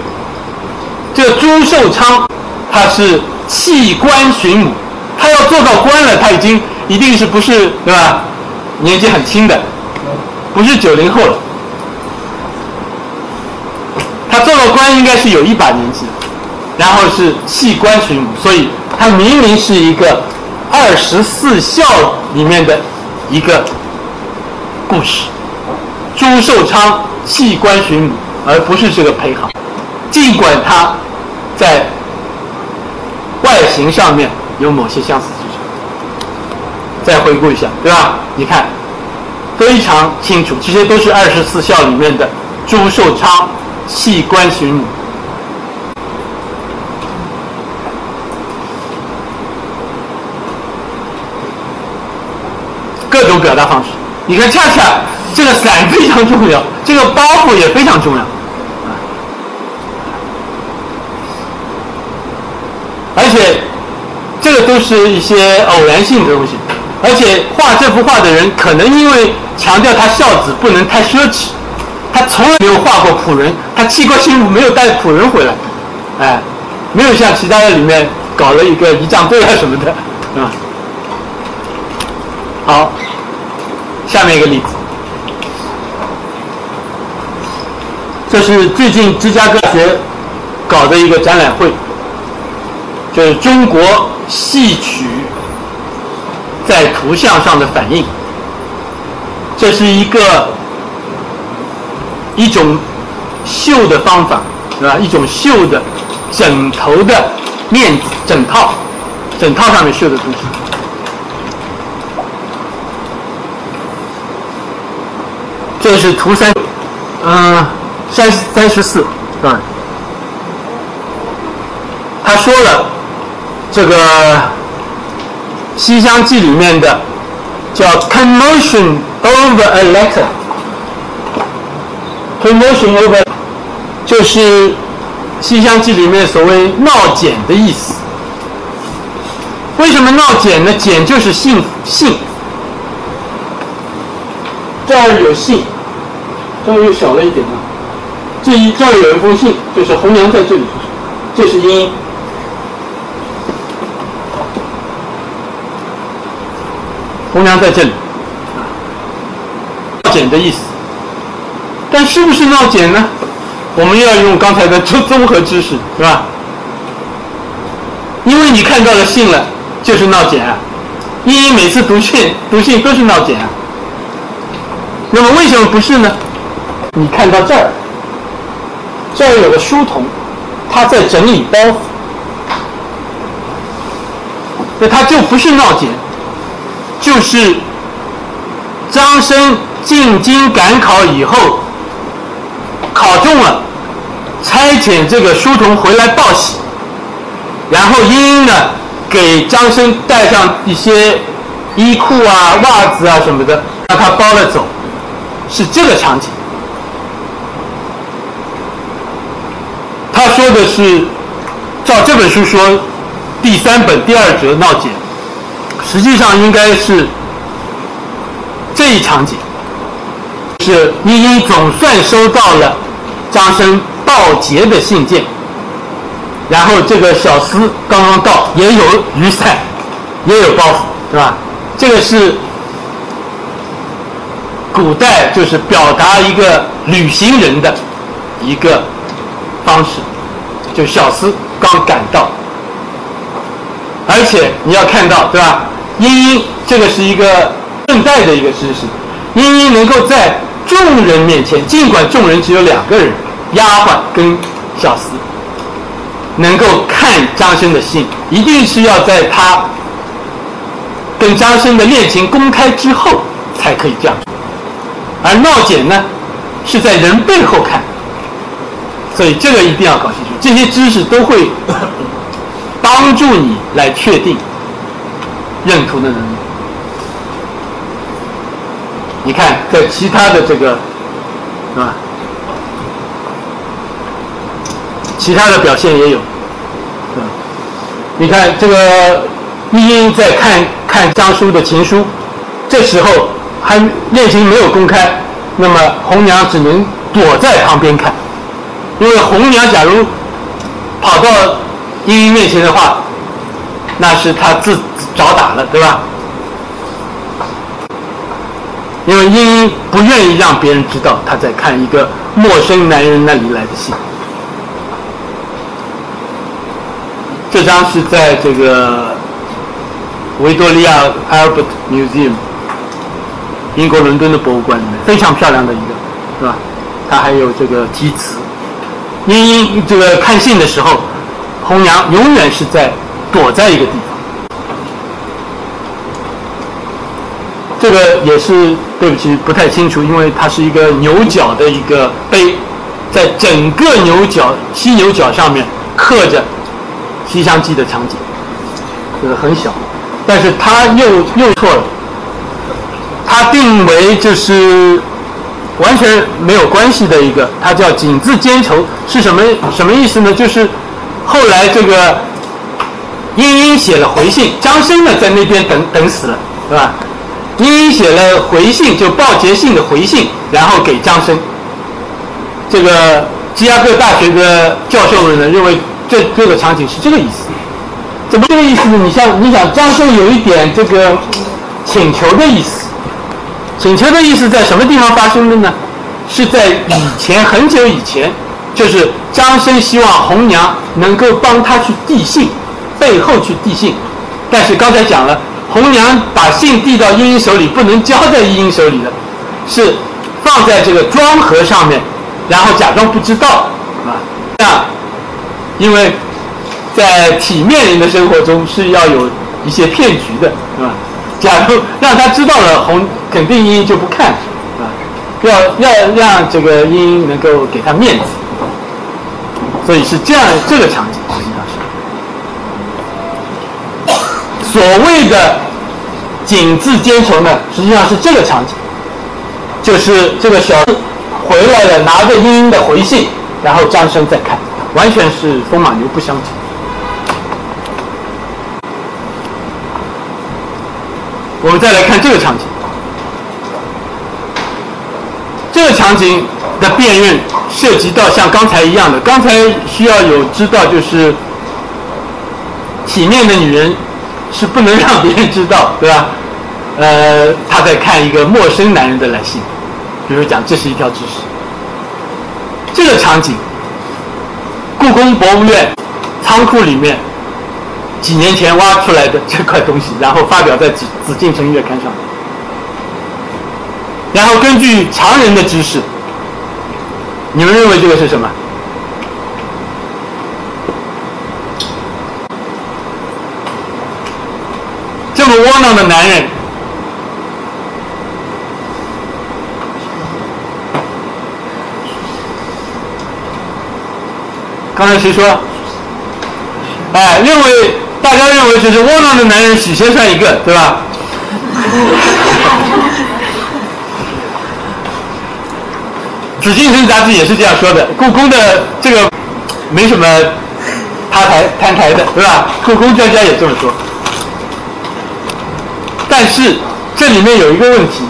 这朱寿昌他是弃官寻母，他要做到官了，他已经一定是不是对吧？年纪很轻的，不是九零后了。他做到官应该是有一把年纪，然后是弃官寻母，所以他明明是一个二十四孝里面的一个故事。朱寿昌弃官寻母，而不是这个裴行，尽管他在外形上面有某些相似之处。再回顾一下，对吧？你看，非常清楚，这些都是二十四孝里面的朱寿昌弃官寻母。各种表达方式，你看，恰恰这个伞非常重要，这个包袱也非常重要，啊而且这个都是一些偶然性的东西，而且画这幅画的人可能因为强调他孝子不能太奢侈，他从来没有画过仆人，他弃官寻母没有带仆人回来，哎，没有像其他的里面搞了一个仪仗队啊什么的，啊。好，下面一个例子，这是最近芝加哥学搞的一个展览会，就是中国戏曲在图像上的反应。这是一个一种绣的方法，是吧？一种绣的枕头的面子，枕套，枕套上面绣的东西。这是图三，嗯，三三十四，嗯，他说了，这个《西厢记》里面的叫 commotion over a letter”，“commotion over 就是《西厢记》里面所谓闹简的意思。为什么闹简呢？简就是信信，这儿有信，这儿又小了一点啊。这一这儿有一封信，就是红娘在这里，这是音。红娘在这里，闹简的意思。但是不是闹简呢？我们要用刚才的综综合知识，是吧？因为你看到了信了，就是闹简啊。茵茵每次读信读信都是闹简啊。那么为什么不是呢？你看到这儿，这儿有个书童，他在整理包袱，那他就不是闹简。就是张生进京赶考以后，考中了，差遣这个书童回来报喜，然后茵茵呢给张生带上一些衣裤啊、袜子啊什么的，让他包了走，是这个场景。他说的是，照这本书说，第三本第二折闹简。实际上应该是这一场景，是茵茵总算收到了张生报捷的信件，然后这个小厮刚刚到，也有雨伞，也有包袱，是吧？这个是古代就是表达一个旅行人的一个方式，就小厮刚赶到，而且你要看到，对吧？茵茵，这个是一个顺带的一个知识。茵茵能够在众人面前，尽管众人只有两个人，丫鬟跟小厮，能够看张生的信，一定是要在他跟张生的恋情公开之后才可以这样。而闹简呢，是在人背后看，所以这个一定要搞清楚。这些知识都会帮助你来确定。认图的能力，你看，在其他的这个，是吧？其他的表现也有，是吧？你看这个茵茵在看看张叔的情书，这时候还恋情没有公开，那么红娘只能躲在旁边看，因为红娘假如跑到茵茵面前的话。那是她自找打了，对吧？因为茵茵不愿意让别人知道他在看一个陌生男人那里来的信。这张是在这个维多利亚 Albert Museum，英国伦敦的博物馆里面，非常漂亮的一个，是吧？它还有这个题词。茵茵这个看信的时候，红娘永远是在。躲在一个地方，这个也是对不起不太清楚，因为它是一个牛角的一个碑，在整个牛角犀牛角上面刻着《西厢记》的场景，这个很小，但是他又又错了，他定为就是完全没有关系的一个，它叫“锦字兼愁”，是什么什么意思呢？就是后来这个。茵茵写了回信，张生呢在那边等等死了，是吧？你写了回信，就报捷信的回信，然后给张生。这个芝加哥大学的教授们呢认为这这个场景是这个意思，怎么这个意思呢？你像你想张生有一点这个请求的意思，请求的意思在什么地方发生的呢？是在以前很久以前，就是张生希望红娘能够帮他去递信。背后去递信，但是刚才讲了，红娘把信递到茵茵手里，不能交在茵茵手里的，是放在这个装盒上面，然后假装不知道，啊，这样，因为在体面人的生活中是要有一些骗局的，啊？假如让他知道了，红肯定茵茵就不看，啊，要要让这个茵茵能够给他面子，所以是这样这个场景。所谓的“锦字兼愁”呢，实际上是这个场景，就是这个小回来了，拿着英英的回信，然后张生再看，完全是风马牛不相及。我们再来看这个场景，这个场景的辨认涉及到像刚才一样的，刚才需要有知道就是体面的女人是不能让别人知道，对吧？呃，他在看一个陌生男人的来信，比如讲这是一条知识。这个场景，故宫博物院仓库里面几年前挖出来的这块东西，然后发表在《紫紫禁城月刊》上，然后根据常人的知识，你们认为这个是什么？窝囊的男人，刚才谁说？哎，认为大家认为就是窝囊的男人，许先生一个，对吧？紫禁城杂志也是这样说的，故宫的这个没什么塌台坍台的，对吧？故宫专家也这么说。但是这里面有一个问题，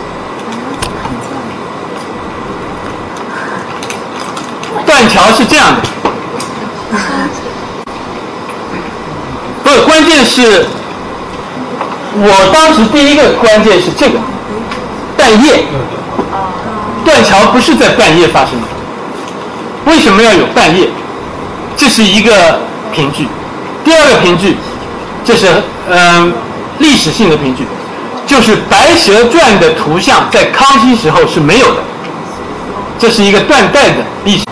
断桥是这样的，不是关键是，我当时第一个关键是这个，半夜，断桥不是在半夜发生的，为什么要有半夜？这是一个凭据，第二个凭据，这是嗯、历史性的凭据。就是《白蛇传》的图像在康熙时候是没有的，这是一个断代的历史。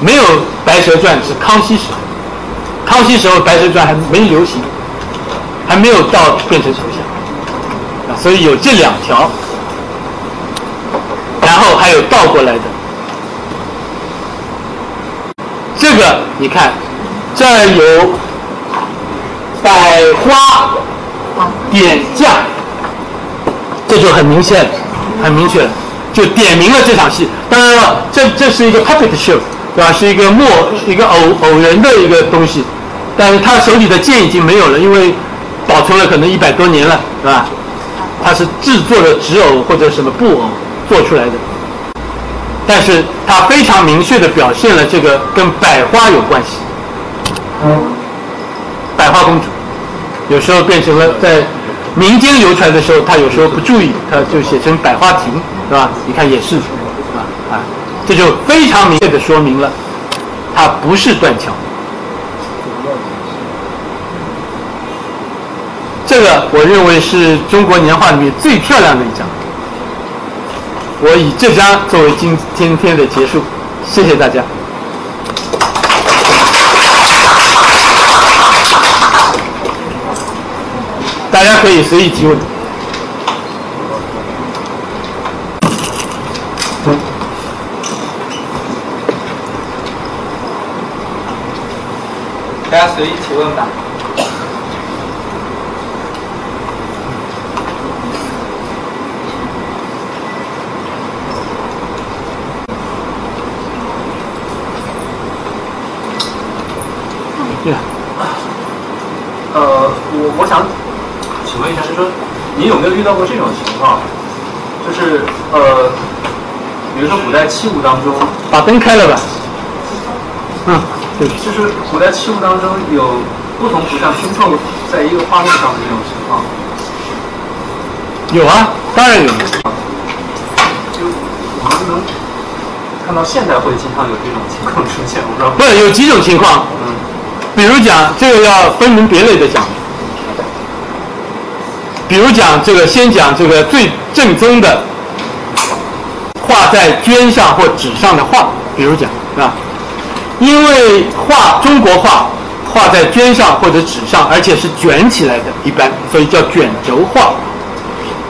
没有《白蛇传》是康熙时候，康熙时候《白蛇传》还没流行，还没有到变成图像，啊，所以有这两条，然后还有倒过来的。这个你看，这儿有百花。点将，这就很明显，很明确了，就点明了这场戏。当然了，这这是一个 puppet show，对吧？是一个默一个偶偶人的一个东西，但是他手里的剑已经没有了，因为保存了可能一百多年了，对吧？他是制作的纸偶或者什么布偶做出来的，但是他非常明确的表现了这个跟百花有关系，百花公主。有时候变成了在民间流传的时候，他有时候不注意，他就写成百花亭，是吧？你看也是，啊啊，这就非常明确的说明了，它不是断桥。这个我认为是中国年画里面最漂亮的一张。我以这张作为今今天的结束，谢谢大家。大家可以随意提问。大家随意提问吧。对呃，我我想说，您有没有遇到过这种情况？就是呃，比如说古代器物当中，把灯开了吧。嗯，对。就是古代器物当中有不同图像拼凑在一个画面上的这种情况。有啊，当然有。就我们能看到现代会经常有这种情况出现，我不知道。不有几种情况，嗯，比如讲这个要分门别类的讲。比如讲这个，先讲这个最正宗的画在绢上或纸上的画，比如讲啊？因为画中国画画在绢上或者纸上，而且是卷起来的，一般所以叫卷轴画，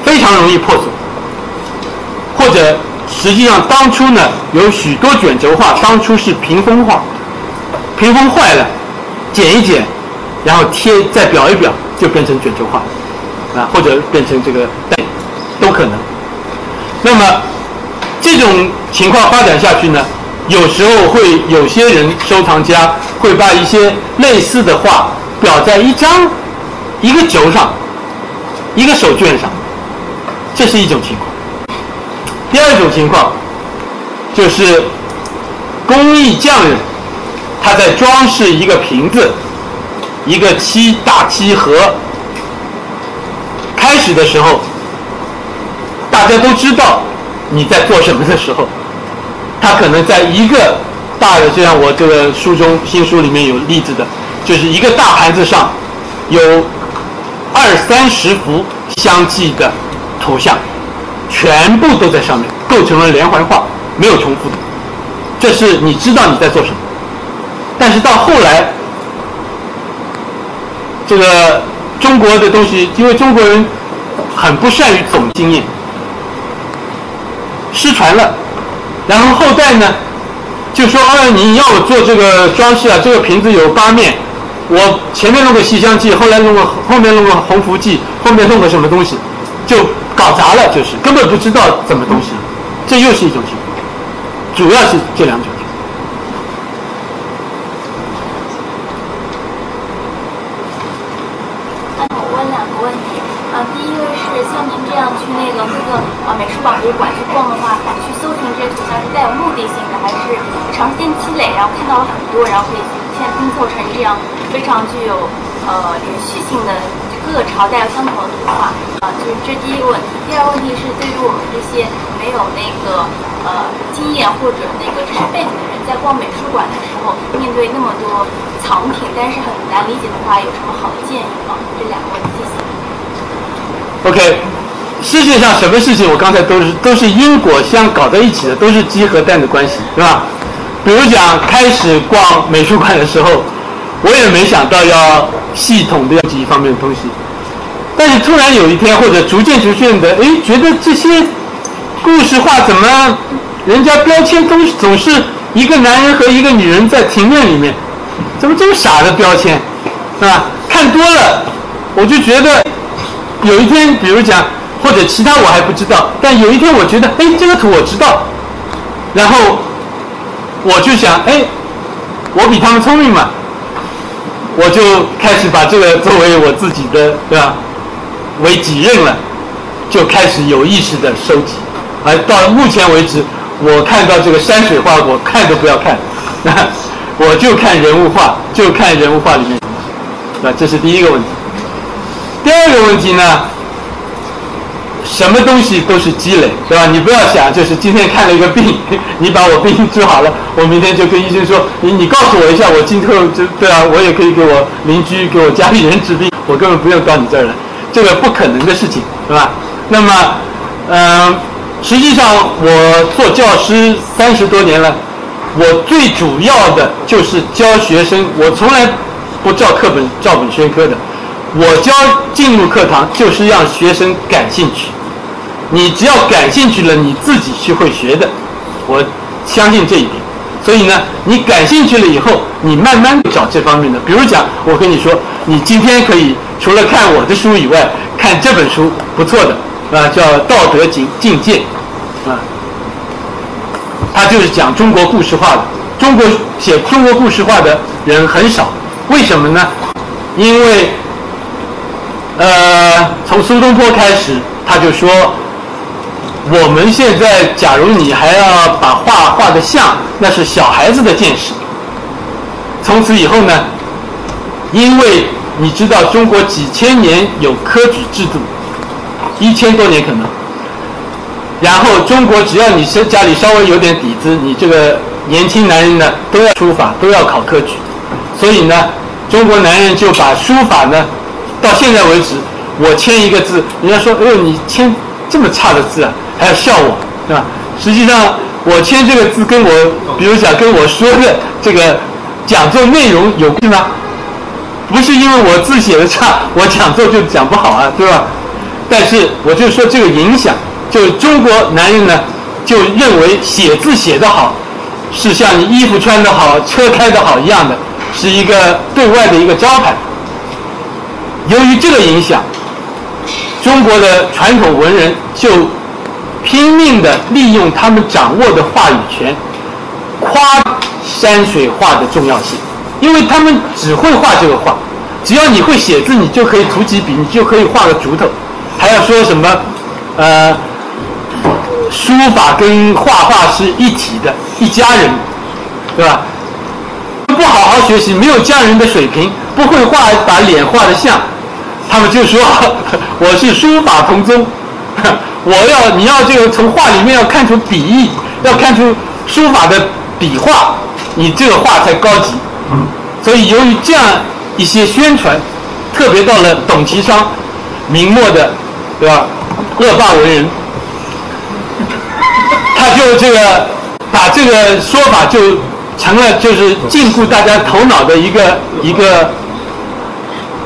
非常容易破损。或者实际上当初呢有许多卷轴画，当初是屏风画，屏风坏了，剪一剪，然后贴再裱一裱，就变成卷轴画。啊，或者变成这个，都可能。那么这种情况发展下去呢，有时候会有些人收藏家会把一些类似的画裱在一张一个轴上，一个手绢上，这是一种情况。第二种情况就是工艺匠人他在装饰一个瓶子、一个漆大漆盒。开始的时候，大家都知道你在做什么的时候，他可能在一个大的，就像我这个书中新书里面有例子的，就是一个大盘子上有二三十幅相继的图像，全部都在上面，构成了连环画，没有重复的。这是你知道你在做什么，但是到后来，这个中国的东西，因为中国人很不善于总经验，失传了，然后后代呢就说：“哦，你要我做这个装饰啊，这个瓶子有八面，我前面弄个西厢记，后来弄个后面弄个鸿福记，后面弄个什么东西，就搞砸了，就是根本不知道怎么东西，这又是一种情况。”主要是这两种。那我问两个问题啊，第一个是像您这样去那个各个啊美术馆、博物馆去逛的话，去搜寻这些图像是带有目的性的，还是长时间积累，然后看到了很多，然后可以现在拼凑成这样非常具有呃连续性的各个朝代相同的图画啊？就是这第一个问题。第二个问题是对于我们这些没有那个。呃，经验或者那个知识背景的人，在逛美术馆的时候，面对那么多藏品，但是很难理解的话，有什么好的建议吗？这两个问题，谢谢。OK，世界上什么事情，我刚才都是都是因果相搞在一起的，都是鸡和蛋的关系，是吧？比如讲，开始逛美术馆的时候，我也没想到要系统的要几方面的东西，但是突然有一天，或者逐渐逐渐的，哎，觉得这些。故事画怎么？人家标签都总是一个男人和一个女人在庭院里面，怎么这么傻的标签，是吧？看多了，我就觉得有一天，比如讲或者其他我还不知道，但有一天我觉得，哎，这个图我知道，然后我就想，哎，我比他们聪明嘛，我就开始把这个作为我自己的，对吧？为己任了，就开始有意识的收集。而到目前为止，我看到这个山水画，我看都不要看，那 我就看人物画，就看人物画里面，那这是第一个问题。第二个问题呢，什么东西都是积累，对吧？你不要想，就是今天看了一个病，你把我病治好了，我明天就跟医生说，你你告诉我一下，我今后就对啊，我也可以给我邻居、给我家里人治病，我根本不用到你这儿来，这个不可能的事情，是吧？那么，嗯。实际上，我做教师三十多年了，我最主要的就是教学生。我从来不照课本照本宣科的，我教进入课堂就是让学生感兴趣。你只要感兴趣了，你自己去会学的。我相信这一点。所以呢，你感兴趣了以后，你慢慢找这方面的。比如讲，我跟你说，你今天可以除了看我的书以外，看这本书，不错的。啊，叫《道德境境界》，啊，他就是讲中国故事化的。中国写中国故事化的人很少，为什么呢？因为，呃，从苏东坡开始，他就说，我们现在假如你还要把画画的像，那是小孩子的见识。从此以后呢，因为你知道中国几千年有科举制度。一千多年可能，然后中国只要你是家里稍微有点底子，你这个年轻男人呢都要书法，都要考科举，所以呢，中国男人就把书法呢，到现在为止，我签一个字，人家说，哎呦，你签这么差的字啊，还要笑我，对吧？实际上，我签这个字跟我，比如讲跟我说的这个讲座内容有关系吗？不是因为我字写的差，我讲座就讲不好啊，对吧？但是我就说这个影响，就中国男人呢，就认为写字写得好，是像你衣服穿得好、车开得好一样的，是一个对外的一个招牌。由于这个影响，中国的传统文人就拼命的利用他们掌握的话语权，夸山水画的重要性，因为他们只会画这个画，只要你会写字，你就可以涂几笔，你就可以画个竹头，还要说什么，呃，书法跟画画是一体的，一家人，对吧？不好好学习，没有家人的水平，不会画把脸画得像，他们就说 我是书法同宗，我要你要这个从画里面要看出笔意，要看出书法的笔画，你这个画才高级。所以由于这样一些宣传，特别到了董其昌，明末的，对吧？恶霸文人，他就这个把这个说法就。成了就是禁锢大家头脑的一个一个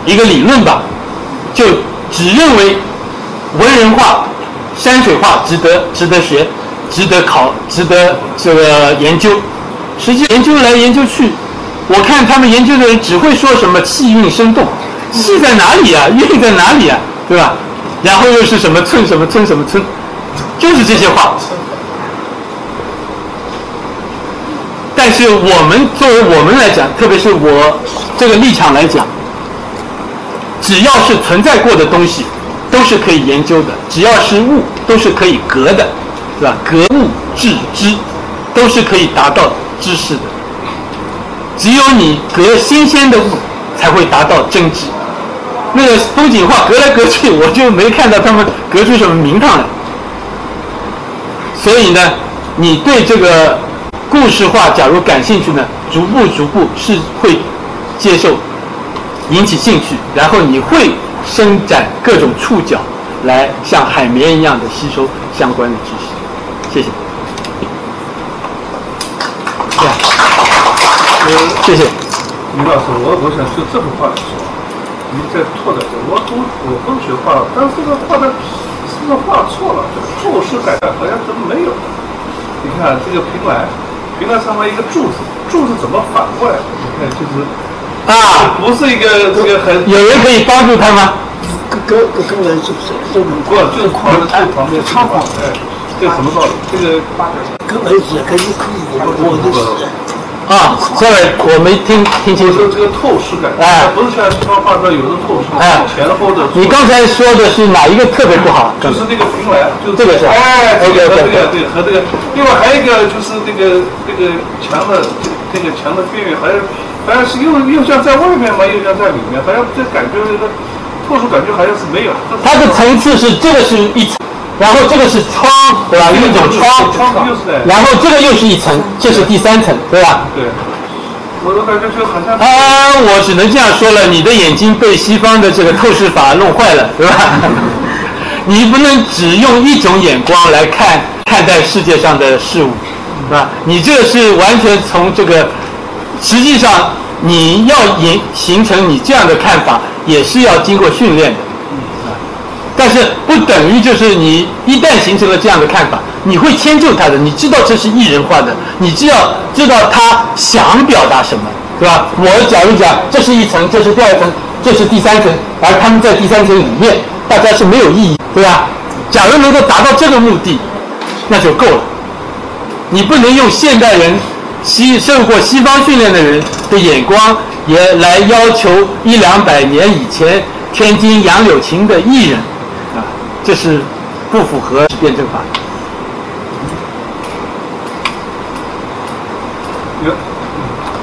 一个理论吧，就只认为文人画、山水画值得值得学、值得考、值得这个研究。实际研究来研究去，我看他们研究的人只会说什么气韵生动，气在哪里啊？韵在哪里啊？对吧？然后又是什么寸什么寸什么寸，就是这些话。但是我们作为我们来讲，特别是我这个立场来讲，只要是存在过的东西，都是可以研究的；只要是物，都是可以格的，是吧？格物致知，都是可以达到知识的。只有你隔新鲜的物，才会达到真知。那个风景画隔来隔去，我就没看到他们隔出什么名堂来。所以呢，你对这个。故事化，假如感兴趣呢，逐步逐步是会接受，引起兴趣，然后你会伸展各种触角，来像海绵一样的吸收相关的知识。谢谢。谢谢。李老师，我我想就这幅画来说，你在拓展，我我我不学画了，但是这个画的是不是画错了？这个透视感好像怎么没有？你看这个平来。平台上面一个柱子，柱子怎么反过来？你看，就是啊，不是一个这个很有人可以帮助他吗？个个个人是不是？不，就是框在最旁边插画，哎，这什么道理？这个跟儿子可以可以，我的是。啊，sorry，我没听听清楚。这个透视感，哎，不是像画画上有的透视，哎，前后的。你刚才说的是哪一个特别不好？就是那个平来，就是这个是。哎，这个和这个对和这个，另外还有一个就是那个那个墙的这个墙的边缘，好像好像是又又像在外面嘛，又像在里面，好像这感觉那个透视感觉好像是没有。它的层次是这个是一层。然后这个是窗，对吧？一种窗，然后这个又是一层，这是第三层，对吧？对。我都感觉就好像……啊，我只能这样说了，你的眼睛被西方的这个透视法弄坏了，对吧？你不能只用一种眼光来看看待世界上的事物，是吧？你这个是完全从这个，实际上你要形形成你这样的看法，也是要经过训练的。但是不等于就是你一旦形成了这样的看法，你会迁就他的。你知道这是艺人画的，你知道知道他想表达什么，是吧？我假如讲这是一层，这是第二层，这是第三层，而他们在第三层里面，大家是没有意义，对吧？假如能够达到这个目的，那就够了。你不能用现代人西胜过西方训练的人的眼光，也来要求一两百年以前天津杨柳琴的艺人。啊这是不符合辩证法的。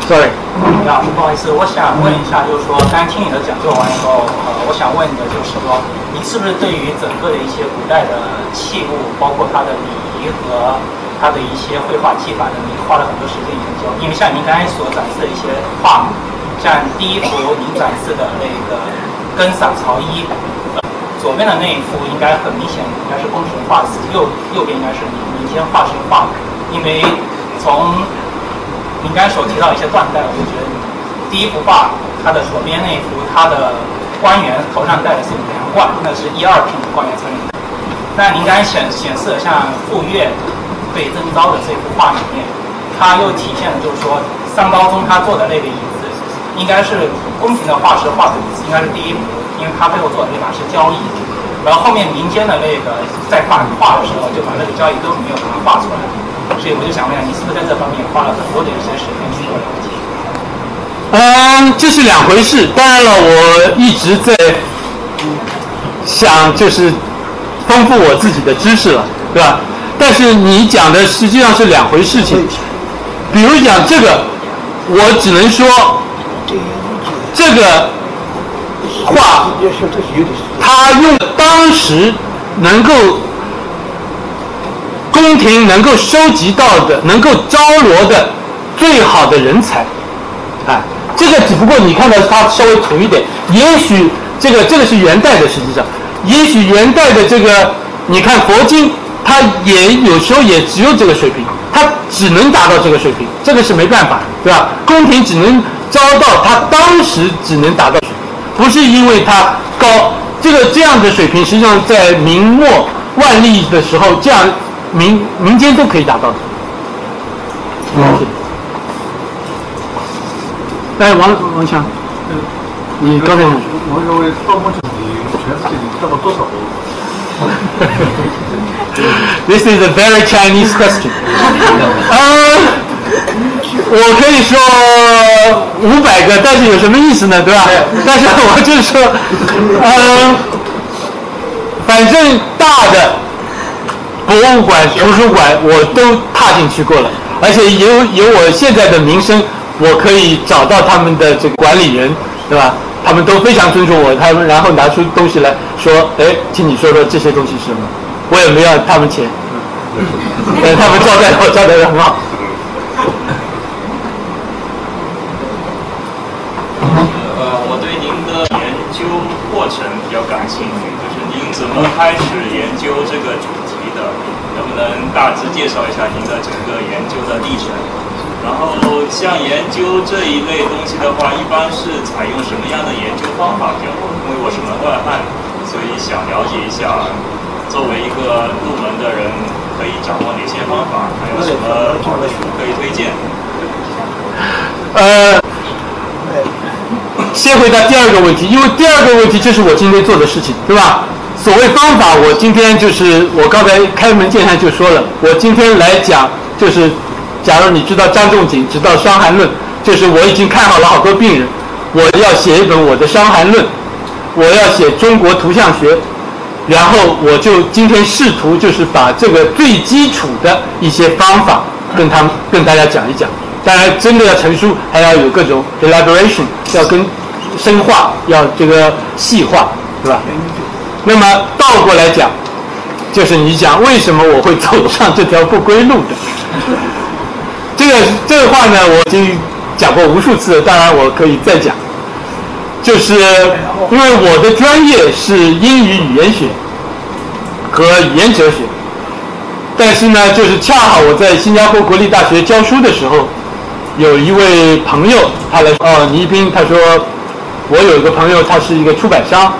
，sorry。李老师，不好意思，我想问一下，就是说，刚才听你的讲座完以后，呃，我想问你的就是说，你是不是对于整个的一些古代的器物，包括它的礼仪和它的一些绘画技法的，你花了很多时间研究？因为像您刚才所展示的一些画，像第一幅您展示的那个根赏朝衣。呃左边的那一幅应该很明显，应该是宫廷画师；右右边应该是民间画师画。因为从您刚才所提到一些断代，我就觉得你第一幅画，它的左边那一幅，它的官员头上戴的是两冠，那是一二品的官员才能戴。但您刚才显显示像傅说被征召的这幅画里面，它又体现了就是说上高宗他坐的那个椅子，应该是宫廷的画师画的椅子，应该是第一幅。因为他背后做的那把是交椅，然后后面民间的那个在画画的时候，就把那个交椅都没有把它画出来。所以我就想问一下，你是不是在这方面花了很多的一些时间去做了解？嗯，这是两回事。当然了，我一直在想，就是丰富我自己的知识了，对吧？但是你讲的实际上是两回事情。比如讲这个，我只能说，这个话，他用当时能够宫廷能够收集到的、能够招罗的最好的人才，啊，这个只不过你看到它稍微土一点，也许这个这个是元代的，实际上，也许元代的这个，你看佛经，它也有时候也只有这个水平，它只能达到这个水平，这个是没办法，对吧？宫廷只能招到他当时只能达到水平，不是因为它高，这个这样的水平，实际上在明末万历的时候，这样民民间都可以达到的。哎，王王强，你刚才我认为到目前你全世界你看过多少博物馆？This is a very Chinese question. 呃，我可以说五百个，但是有什么意思呢？对吧？但是我就是说，呃，反正大的博物馆、图书馆我都踏进去过了，而且有有我现在的名声，我可以找到他们的这个管理人，对吧？他们都非常尊重我，他们然后拿出东西来说，哎，请你说说这些东西是什么？我也没要他们钱，呃，他们招待我招待的很好。呃，我对您的研究过程比较感兴趣，就是您怎么开始研究这个？能大致介绍一下您的整个研究的历程？然后像研究这一类东西的话，一般是采用什么样的研究方法比较多？因为我是门外汉，所以想了解一下，作为一个入门的人，可以掌握哪些方法？还有什么好的书可以推荐？呃，先回答第二个问题，因为第二个问题就是我今天做的事情，对吧？所谓方法，我今天就是我刚才开门见山就说了，我今天来讲就是，假如你知道张仲景，知道《伤寒论》，就是我已经看好了好多病人，我要写一本我的《伤寒论》，我要写中国图像学，然后我就今天试图就是把这个最基础的一些方法跟他们跟大家讲一讲。当然，真的要成书，还要有各种 elaboration，要跟深化，要这个细化，对吧？那么倒过来讲，就是你讲为什么我会走上这条不归路的？这个这个话呢，我已经讲过无数次，当然我可以再讲。就是因为我的专业是英语语言学和语言哲学，但是呢，就是恰好我在新加坡国立大学教书的时候，有一位朋友他来哦，倪斌，他说我有一个朋友，他是一个出版商，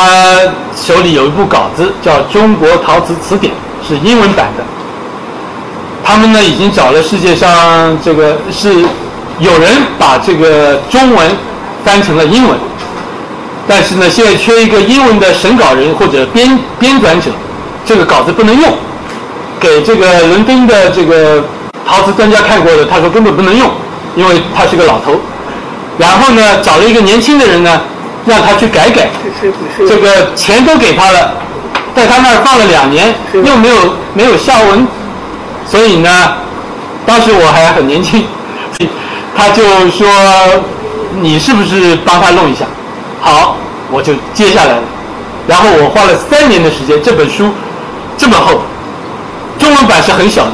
他手里有一部稿子叫《中国陶瓷词典》，是英文版的。他们呢已经找了世界上这个是有人把这个中文翻成了英文，但是呢现在缺一个英文的审稿人或者编编纂者，这个稿子不能用。给这个伦敦的这个陶瓷专家看过的，他说根本不能用，因为他是个老头。然后呢找了一个年轻的人呢，让他去改改，这个钱都给他了，在他那儿放了两年，又没有没有下文。所以呢，当时我还很年轻，他就说你是不是帮他弄一下？好，我就接下来了。然后我花了三年的时间，这本书这么厚，中文版是很小的，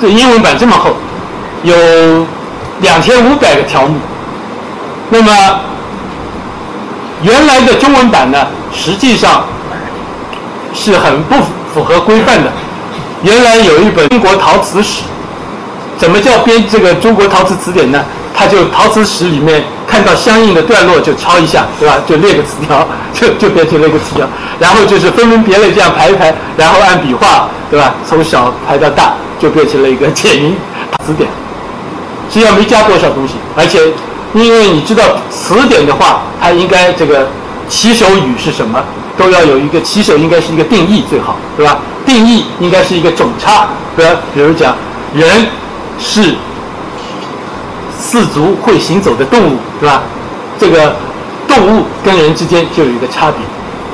这英文版这么厚，有两千五百个条目。那么原来的中文版呢，实际上是很不符合规范的。原来有一本《中国陶瓷史》，怎么叫编这个《中国陶瓷词典》呢？它就陶瓷史里面看到相应的段落就抄一下，对吧？就列个词条，就就变成了一个词条。然后就是分门别类这样排一排，然后按笔画，对吧？从小排到大，就变成了一个简明词典。实际上没加多少东西，而且因为你知道词典的话，它应该这个起手语是什么，都要有一个起手，应该是一个定义最好，对吧？定义应该是一个总差，对吧？比如讲，人是四足会行走的动物，对吧？这个动物跟人之间就有一个差别，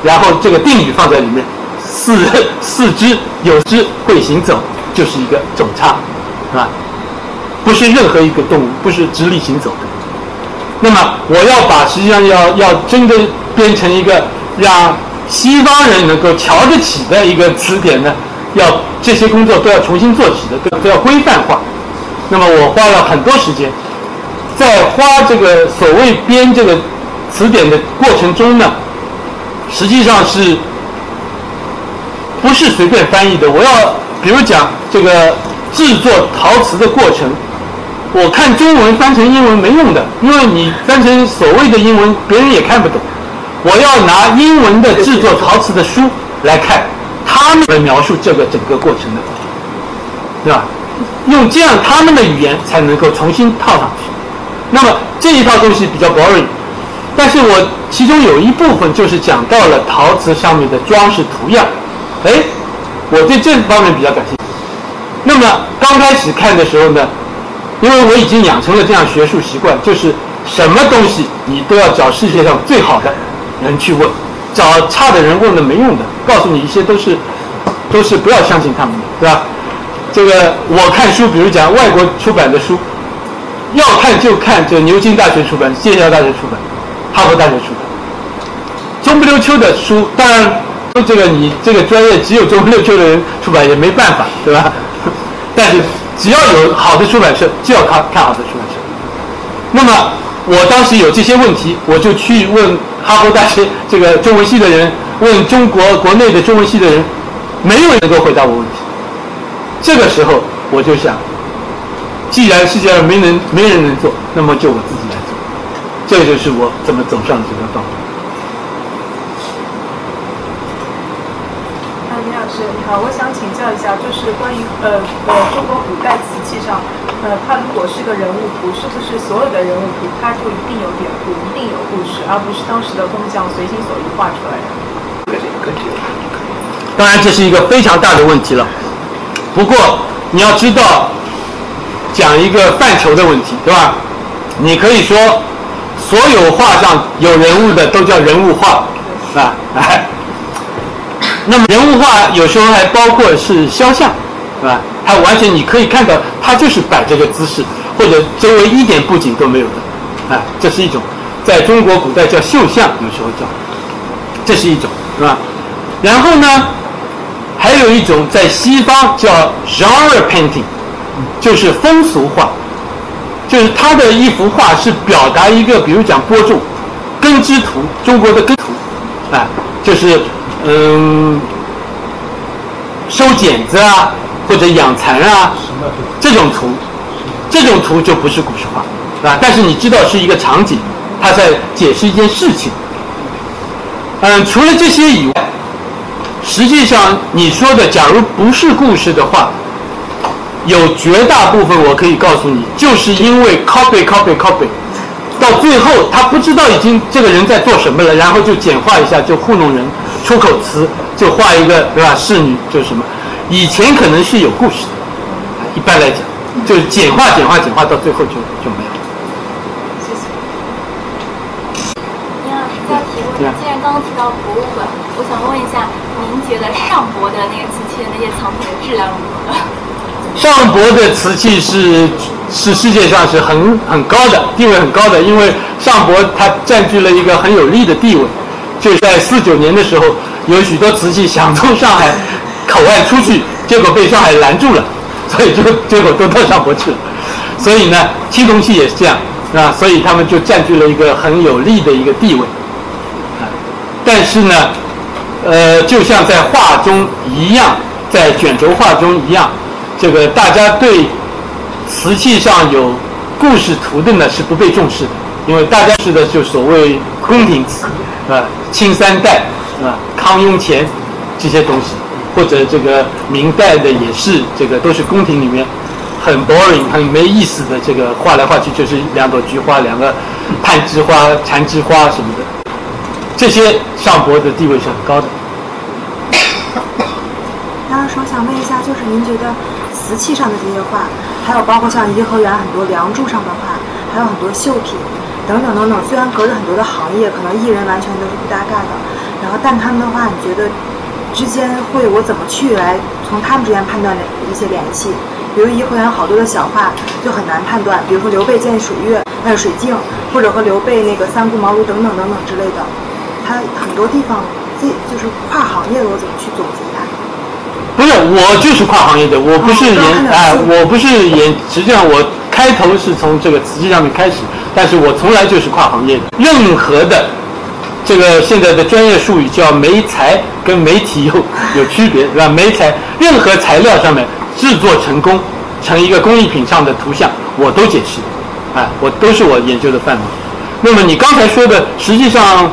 然后这个定语放在里面，四四肢有肢会行走，就是一个总差，是吧？不是任何一个动物，不是直立行走的。那么我要把实际上要要真正编成一个让西方人能够瞧得起的一个词典呢，要这些工作都要重新做起的，都都要规范化。那么我花了很多时间，在花这个所谓编这个词典的过程中呢，实际上是不是随便翻译的？我要比如讲这个制作陶瓷的过程。我看中文翻成英文没用的，因为你翻成所谓的英文，别人也看不懂。我要拿英文的制作陶瓷的书来看，他们来描述这个整个过程的，对吧？用这样他们的语言才能够重新套上去。那么这一套东西比较 boring，但是我其中有一部分就是讲到了陶瓷上面的装饰图样，哎，我对这方面比较感兴趣。那么刚开始看的时候呢？因为我已经养成了这样学术习惯，就是什么东西你都要找世界上最好的人去问，找差的人问了没用的。告诉你一些都是都是不要相信他们的，对吧？这个我看书，比如讲外国出版的书，要看就看这牛津大学出版、剑桥大学出版、哈佛大学出版。中不溜秋的书，当然这个你这个专业只有中不溜秋的人出版也没办法，对吧？但是。只要有好的出版社，就要看看好的出版社。那么我当时有这些问题，我就去问哈佛大学这个中文系的人，问中国国内的中文系的人，没有人能够回答我问题。这个时候我就想，既然世界上没人没人能做，那么就我自己来做。这就是我怎么走上这个道路。你好，我想请教一下，就是关于呃呃中国古代瓷器上，呃，它如果是个人物图，是不是所有的人物图它就一定有典故，一定有故事，而不是当时的工匠随心所欲画出来的？当然，这是一个非常大的问题了。不过你要知道，讲一个范畴的问题，对吧？你可以说，所有画上有人物的都叫人物画，啊，哎。那么人物画有时候还包括是肖像，是吧？它完全你可以看到，它就是摆这个姿势，或者周围一点布景都没有的，啊，这是一种，在中国古代叫绣像，有时候叫，这是一种，是吧？然后呢，还有一种在西方叫 genre painting，就是风俗画，就是他的一幅画是表达一个，比如讲播种，根枝图，中国的根图，啊，就是。嗯，收剪子啊，或者养蚕啊，这种图，这种图就不是故事画，啊？但是你知道是一个场景，它在解释一件事情。嗯，除了这些以外，实际上你说的，假如不是故事的话，有绝大部分我可以告诉你，就是因为 copy copy copy，到最后他不知道已经这个人在做什么了，然后就简化一下就糊弄人。出口词就画一个对吧？侍女就是什么？以前可能是有故事的，一般来讲，就是简化、简化、简化，到最后就就没有。谢谢。您好，再提问。既然刚刚提到博物馆，我想问一下，您觉得上博的那个瓷器的那些藏品的质量如何？上博的瓷器是是世界上是很很高的，地位很高的，因为上博它占据了一个很有利的地位。就在四九年的时候，有许多瓷器想从上海口岸出去，结果被上海拦住了，所以就结果都到上博去了。所以呢，青铜器也是这样，啊，所以他们就占据了一个很有利的一个地位。啊，但是呢，呃，就像在画中一样，在卷轴画中一样，这个大家对瓷器上有故事图的呢是不被重视的，因为大家是的就所谓宫廷瓷。啊，清三代啊，康雍乾这些东西，或者这个明代的也是，这个都是宫廷里面很 boring、很没意思的，这个画来画去就是两朵菊花、两个攀枝花、缠枝花什么的。这些上博的地位是很高的。然后说想问一下，就是您觉得瓷器上的这些画，还有包括像颐和园很多梁柱上的画，还有很多绣品等等等等，虽然隔着很多的行业，可能艺人完全都是不搭嘎的，然后但他们的话，你觉得之间会我怎么去来从他们之间判断一些联系？比如颐和园好多的小画就很难判断，比如说刘备见水月，呃水镜，或者和刘备那个三顾茅庐等等等等之类的，它很多地方这就是跨行业的，我怎么去总结它？不是，我就是跨行业的，我不是研哎，我不是研，实际上我开头是从这个瓷器上面开始，但是我从来就是跨行业的。任何的这个现在的专业术语叫媒材，跟媒体有有区别，是吧？媒材，任何材料上面制作成功成一个工艺品上的图像，我都解释，哎，我都是我研究的范围。那么你刚才说的，实际上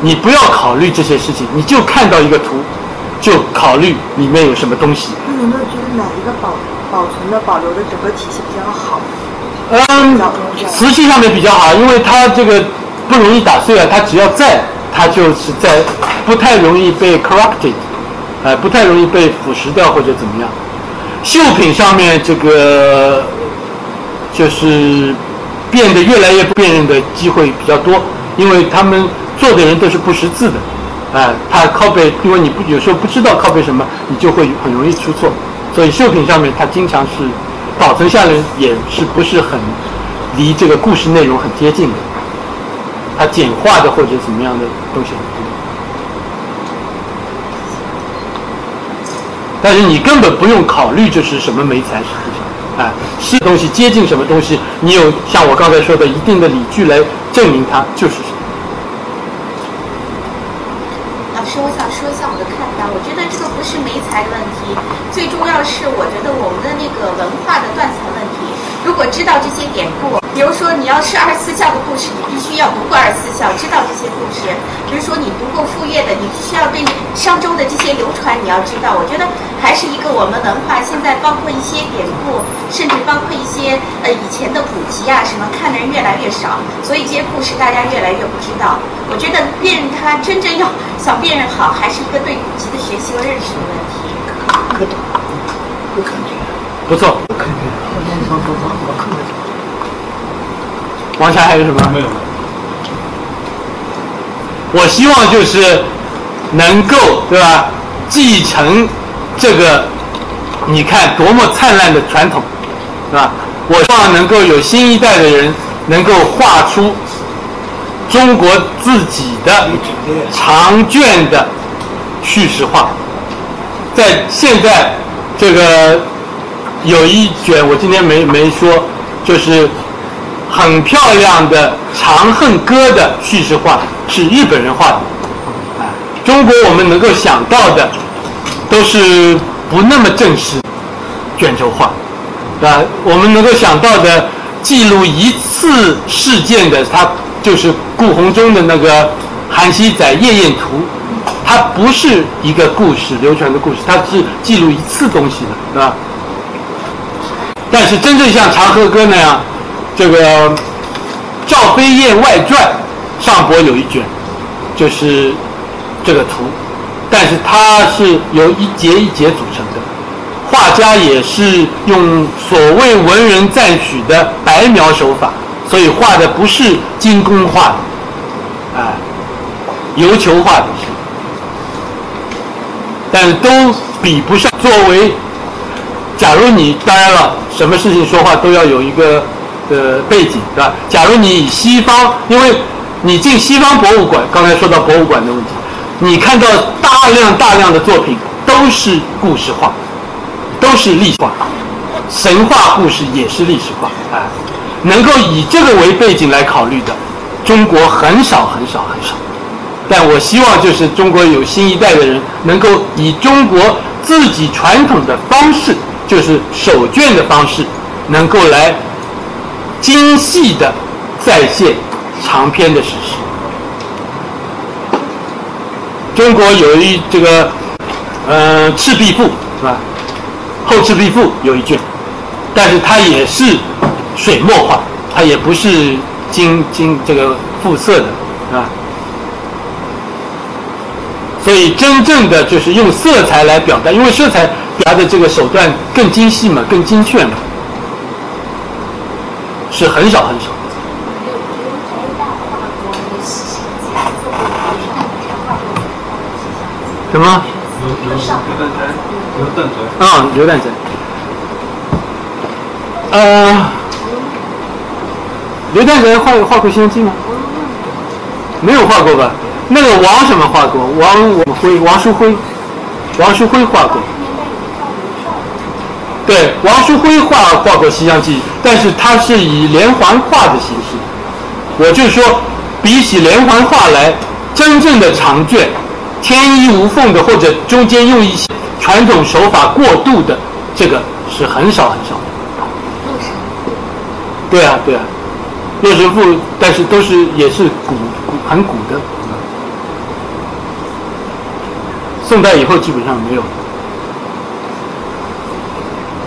你不要考虑这些事情，你就看到一个图。就考虑里面有什么东西。那有没有觉得哪一个保保存的、保留的整个体系比较好？嗯，瓷器上面比较好，因为它这个不容易打碎啊，它只要在，它就是在，不太容易被 corrupted，呃，不太容易被腐蚀掉或者怎么样。绣品上面这个就是变得越来越不辨认的机会比较多，因为他们做的人都是不识字的。哎，它靠背，因为你不有时候不知道靠背什么，你就会很容易出错。所以绣品上面它经常是保存下来也是不是很离这个故事内容很接近的，它简化的或者怎么样的东西。但是你根本不用考虑这是什么媒材，实际上，哎，是东西接近什么东西，你有像我刚才说的一定的理据来证明它就是什么。老师，我想说一下我的看法。我觉得这个不是媒材的问题，最重要是我觉得我们的那个文化的断层问题。如果知道这些典故，比如说你要是二十四孝的故事，你必须要读过二十四孝，知道这些故事。比如说你读过傅说的，你必须要对商周的这些流传你要知道。我觉得还是一个我们文化现在包括一些典故，甚至包括一些呃以前的古籍啊什么，看的人越来越少，所以这些故事大家越来越不知道。我觉得辨认它真正要想辨认好，还是一个对古籍的学习和认识的问题。可懂，不肯定。不错。不肯定。我我我我看看。王霞还有什么？没有。我希望就是能够对吧，继承这个，你看多么灿烂的传统，是吧？我希望能够有新一代的人能够画出中国自己的长卷的叙事画。在现在这个有一卷，我今天没没说，就是很漂亮的《长恨歌》的叙事画，是日本人画的。中国我们能够想到的都是不那么正式卷轴画，啊？我们能够想到的记录一次事件的，它就是顾闳中的那个《韩熙载夜宴图》。它不是一个故事流传的故事，它是记录一次东西的，是吧？但是真正像《长河歌》那样，这个《赵飞燕外传》上博有一卷，就是这个图，但是它是由一节一节组成的，画家也是用所谓文人赞许的白描手法，所以画的不是精工画的，哎，油球画的是。但都比不上。作为，假如你当然了，什么事情说话都要有一个呃背景，对吧？假如你西方，因为你进西方博物馆，刚才说到博物馆的问题，你看到大量大量的作品都是故事化，都是历史化，神话故事也是历史化，哎，能够以这个为背景来考虑的，中国很少很少很少。但我希望就是中国有新一代的人能够以中国自己传统的方式，就是手卷的方式，能够来精细的再现长篇的史实。中国有一这个呃《赤壁赋》是吧？《后赤壁赋》有一卷，但是它也是水墨画，它也不是金金这个复色的，是吧？所以真正的就是用色彩来表达，因为色彩表达的这个手段更精细嘛，更精确嘛，是很少很少。什么？刘刘丹斋，刘邓斋。啊，刘旦斋。呃，刘旦斋画画过《西游记》吗？没有画过吧？那个王什么画过？王我辉，王书辉，王书辉画过。对，王书辉画画过《西厢记》，但是他是以连环画的形式。我就说，比起连环画来，真正的长卷。天衣无缝的，或者中间用一些传统手法过渡的，这个是很少很少的。对啊，对啊，洛神赋，但是都是也是古古很古的。宋代以后基本上没有。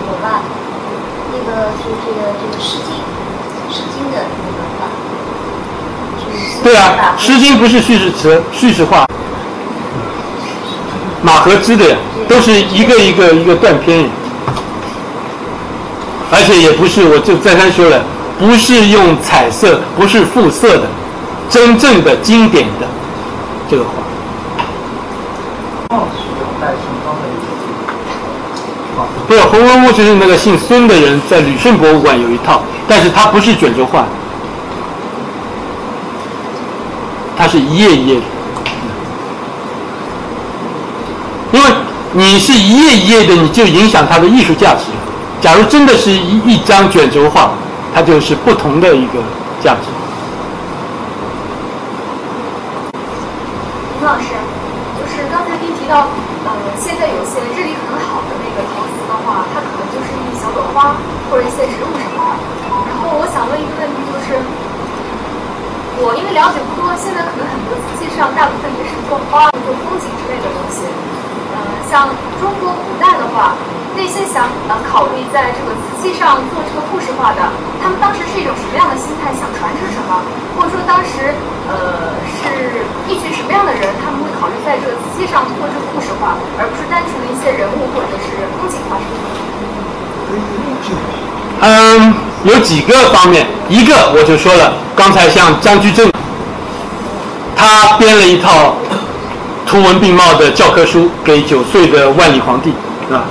有吧？那个是这个这个《诗经》，《诗经》的那个画。对啊，《诗经》不是叙事词，叙事画。马和之的呀，都是一个一个一个断片，而且也不是，我就再三说了，不是用彩色，不是复色的，真正的经典的这个画。不是《红楼梦》，就是那个姓孙的人在旅顺博物馆有一套，但是它不是卷轴画，它是一页一页的。因为你是一页一页的，你就影响它的艺术价值。假如真的是一一张卷轴画，它就是不同的一个价值。吴老师，就是刚才您提到，呃，现在有些日力很好的那个陶瓷的话，它可能就是一小朵花或者一些植物什么的。然后我想问一个问题，就是我因为了解不多，现在可能很多瓷器上大部分也是做花、做风景之类的东西。像中国古代的话，那能考虑在这个瓷器上做这个故事画的，他们当时是一种什么样的心态？想传承什么？或者说当时呃是一群什么样的人？他们会考虑在这个瓷器上做这个故事画，而不是单纯的一些人物或者是风景画嗯，有几个方面，一个我就说了，刚才像张居正，他编了一套。图文并茂的教科书给九岁的万历皇帝，啊，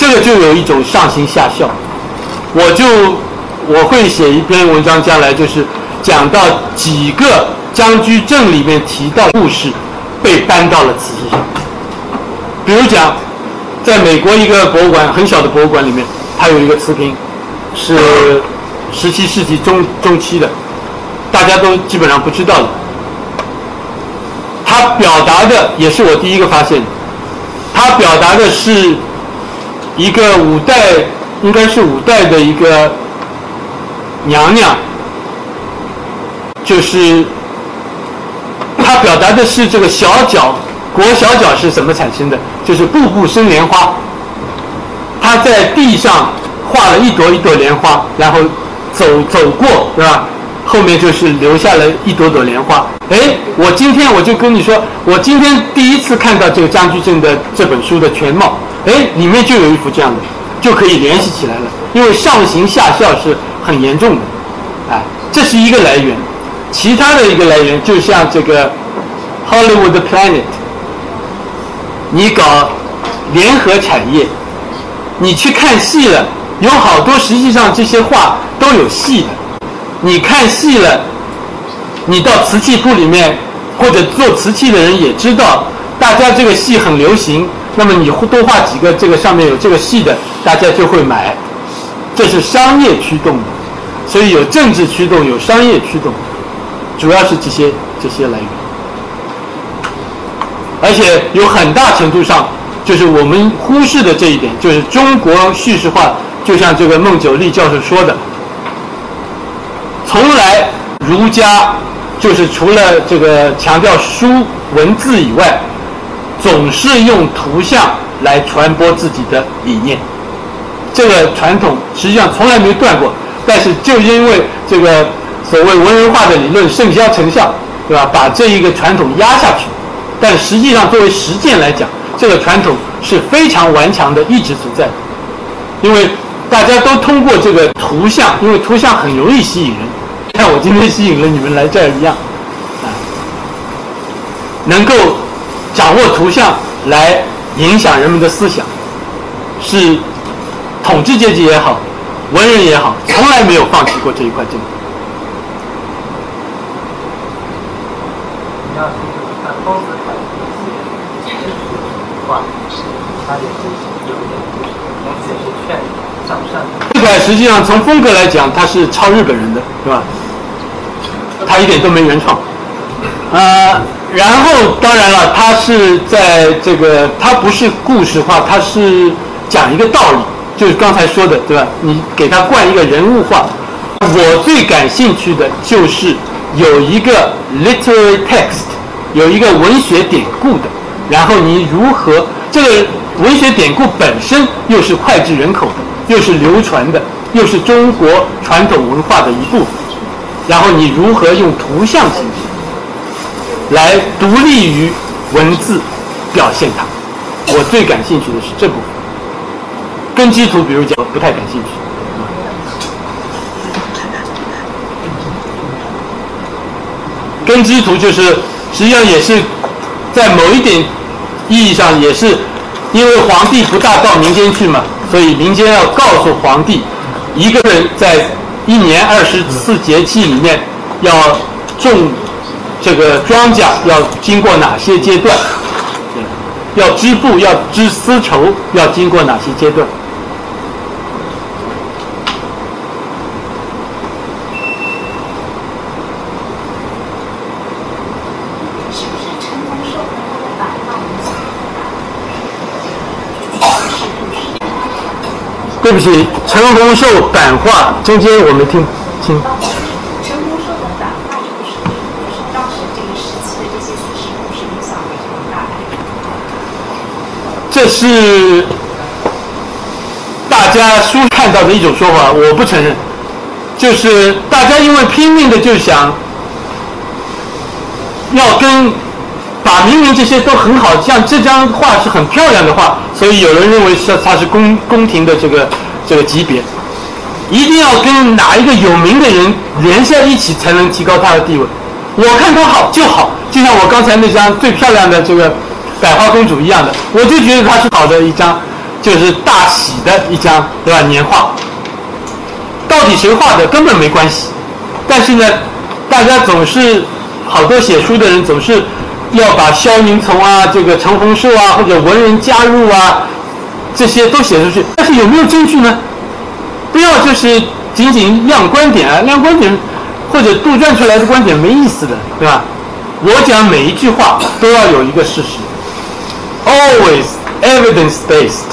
这个就有一种上行下效。我就我会写一篇文章，将来就是讲到几个张居正里面提到故事被搬到了瓷器上。比如讲，在美国一个博物馆很小的博物馆里面，它有一个瓷瓶，是十七世纪中中期的，大家都基本上不知道的。他表达的也是我第一个发现，他表达的是一个五代，应该是五代的一个娘娘，就是他表达的是这个小脚裹小脚是怎么产生的？就是步步生莲花，他在地上画了一朵一朵莲花，然后走走过，对吧？后面就是留下了一朵朵莲花。哎，我今天我就跟你说，我今天第一次看到这个张居正的这本书的全貌。哎，里面就有一幅这样的，就可以联系起来了。因为上行下效是很严重的，哎，这是一个来源。其他的一个来源，就像这个 Hollywood Planet，你搞联合产业，你去看戏了，有好多实际上这些画都有戏的。你看戏了，你到瓷器铺里面，或者做瓷器的人也知道，大家这个戏很流行，那么你多画几个这个上面有这个戏的，大家就会买，这是商业驱动的，所以有政治驱动，有商业驱动，主要是这些这些来源，而且有很大程度上就是我们忽视的这一点，就是中国叙事化，就像这个孟九力教授说的。从来儒家就是除了这个强调书文字以外，总是用图像来传播自己的理念。这个传统实际上从来没断过，但是就因为这个所谓文人画的理论甚嚣尘上，对吧？把这一个传统压下去，但实际上作为实践来讲，这个传统是非常顽强的，一直存在的。因为大家都通过这个图像，因为图像很容易吸引人，像我今天吸引了你们来这儿一样，啊，能够掌握图像来影响人们的思想，是统治阶级也好，文人也好，从来没有放弃过这一块阵地。这块实际上从风格来讲，它是抄日本人的，是吧？他一点都没原创。呃，然后当然了，它是在这个，它不是故事化，它是讲一个道理，就是刚才说的，对吧？你给它灌一个人物化。我最感兴趣的就是有一个 literary text，有一个文学典故的，然后你如何这个文学典故本身又是脍炙人口的，又是流传的，又是中国传统文化的一部分，然后你如何用图像形式来独立于文字表现它？我最感兴趣的是这部分。根基图，比如讲，不太感兴趣。根基图就是实际上也是在某一点意义上也是因为皇帝不大到民间去嘛，所以民间要告诉皇帝，一个人在一年二十四节气里面要种这个庄稼要经过哪些阶段，要织布要织丝绸要经过哪些阶段。是不是陈独秀和他的版画影响对不起，陈洪寿版画中间我没听清。陈独秀的版画这个事情，就是当时这个时期的这些史实故事影响非常大的。这是大家书看到的一种说法，我不承认。就是大家因为拼命的就想要跟把明明这些都很好，像这张画是很漂亮的画，所以有人认为是它是宫宫廷的这个这个级别，一定要跟哪一个有名的人连在一起才能提高他的地位。我看他好就好，就像我刚才那张最漂亮的这个百花公主一样的，我就觉得它是好的一张，就是大喜的一张，对吧？年画，到底谁画的根本没关系，但是呢，大家总是好多写书的人总是要把萧宁从啊、这个陈洪寿啊或者文人加入啊，这些都写出去，但是有没有证据呢？不要就是仅仅亮观点啊，亮观点或者杜撰出来的观点没意思的，对吧？我讲每一句话都要有一个事实，always evidence based，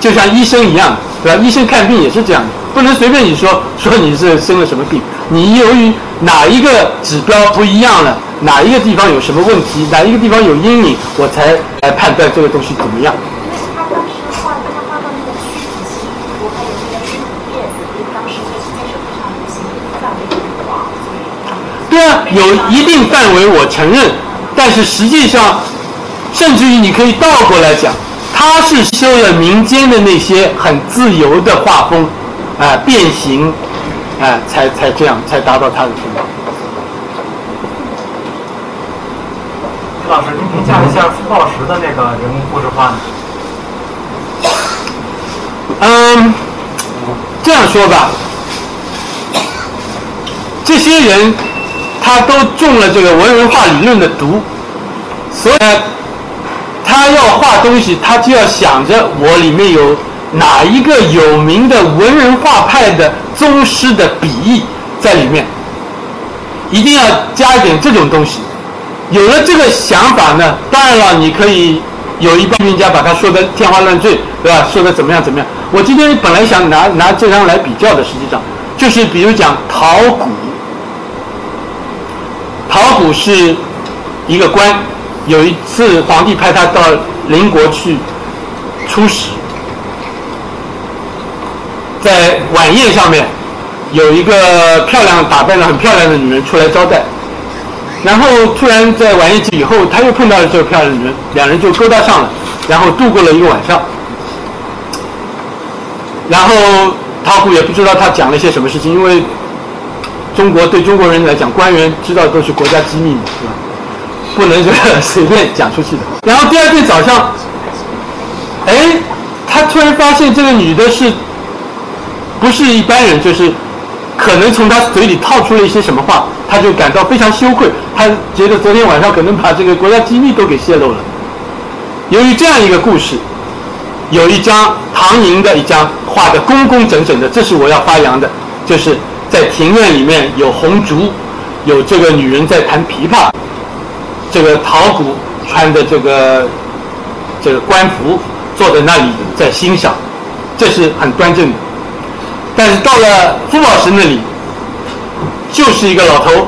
就像医生一样，对吧？医生看病也是这样的，不能随便你说说你是生了什么病，你由于哪一个指标不一样了，哪一个地方有什么问题，哪一个地方有阴影，我才来判断这个东西怎么样。他当时画的，他画个图，范围很广，对啊，有一定范围我承认，但是实际上，甚至于你可以倒过来讲，他是修了民间的那些很自由的画风，啊、变形，啊、才才这样才达到他的成功。李老师，您评价一下傅抱石的那个人物故事画呢？嗯，这样说吧，这些人他都中了这个文人画理论的毒，所以呢，他要画东西，他就要想着我里面有哪一个有名的文人画派的宗师的笔意在里面，一定要加一点这种东西。有了这个想法呢，当然了，你可以有一帮评家把它说的天花乱坠，对吧？说的怎么样怎么样？我今天本来想拿拿这张来比较的，实际上就是比如讲陶谷，陶谷是一个官，有一次皇帝派他到邻国去出使，在晚宴上面有一个漂亮打扮的很漂亮的女人出来招待。然后突然在晚宴以后，他又碰到了这个漂亮女人，两人就勾搭上了，然后度过了一个晚上。然后陶虎也不知道他讲了些什么事情，因为中国对中国人来讲，官员知道都是国家机密嘛，是吧？不能这个随便讲出去的。然后第二天早上，哎，他突然发现这个女的是，不是一般人，就是可能从他嘴里套出了一些什么话，他就感到非常羞愧，他觉得昨天晚上可能把这个国家机密都给泄露了。由于这样一个故事。有一张唐寅的一张画的工工整整的，这是我要发扬的，就是在庭院里面有红烛，有这个女人在弹琵琶，这个陶谷穿的这个这个官服坐在那里在欣赏，这是很端正的。但是到了傅宝石那里，就是一个老头，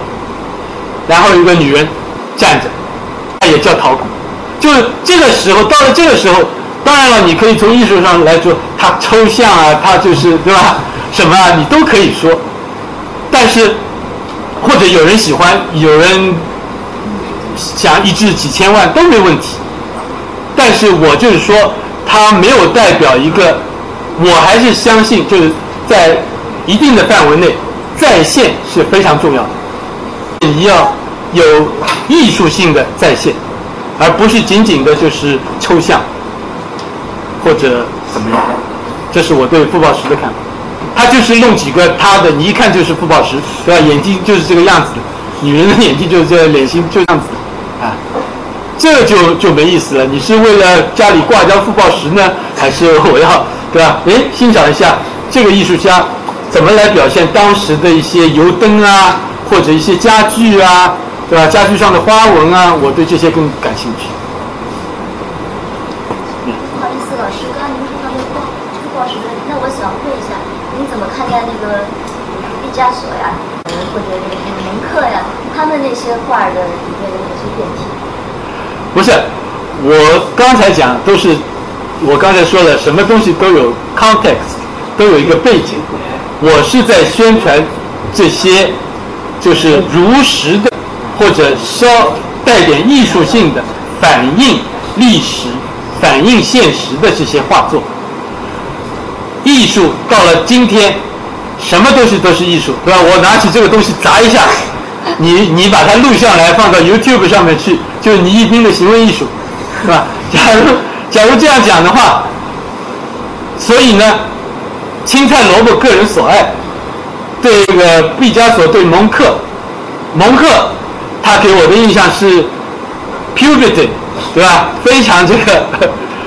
然后一个女人站着，他也叫陶谷，就是这个时候到了这个时候。当然了，你可以从艺术上来说，它抽象啊，它就是对吧？什么啊，你都可以说。但是，或者有人喜欢，有人想一掷几千万都没问题。但是我就是说，它没有代表一个，我还是相信，就是在一定的范围内，在线是非常重要的。你要有艺术性的在线，而不是仅仅的就是抽象。或者怎么样？这是我对傅抱石的看法。他就是弄几个他的，你一看就是傅抱石，对吧？眼睛就是这个样子的，女人的眼睛就是这脸型就这样子的，啊，这就就没意思了。你是为了家里挂一张傅抱石呢，还是我要对吧？哎，欣赏一下这个艺术家怎么来表现当时的一些油灯啊，或者一些家具啊，对吧？家具上的花纹啊，我对这些更感兴趣。怎么看待那个毕加索呀，或者那个蒙克呀，他们那些画的里面的那些变体。不是，我刚才讲都是，我刚才说了，什么东西都有 context，都有一个背景。我是在宣传这些，就是如实的，或者稍带点艺术性的，反映历史、反映现实的这些画作。艺术到了今天。什么东西都是艺术，对吧？我拿起这个东西砸一下，你你把它录下来放到 YouTube 上面去，就是倪一冰的行为艺术，是吧？假如假如这样讲的话，所以呢，青菜萝卜个人所爱，对这个毕加索对蒙克，蒙克他给我的印象是 puberty，对吧？非常这个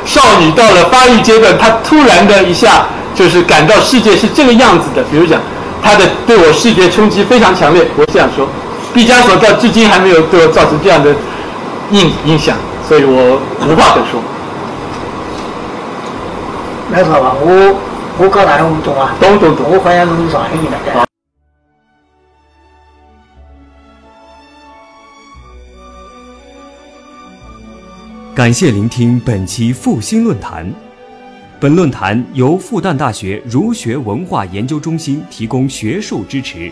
少女到了发育阶段，她突然的一下。就是感到世界是这个样子的，比如讲，他的对我视觉冲击非常强烈。我这样说，毕加索到至今还没有对我造成这样的印印象，所以我无话可说。没错吧？我我搞大的我懂啊，懂懂懂。我好像是上海人的。感谢聆听本期复兴论坛。本论坛由复旦大学儒学文化研究中心提供学术支持，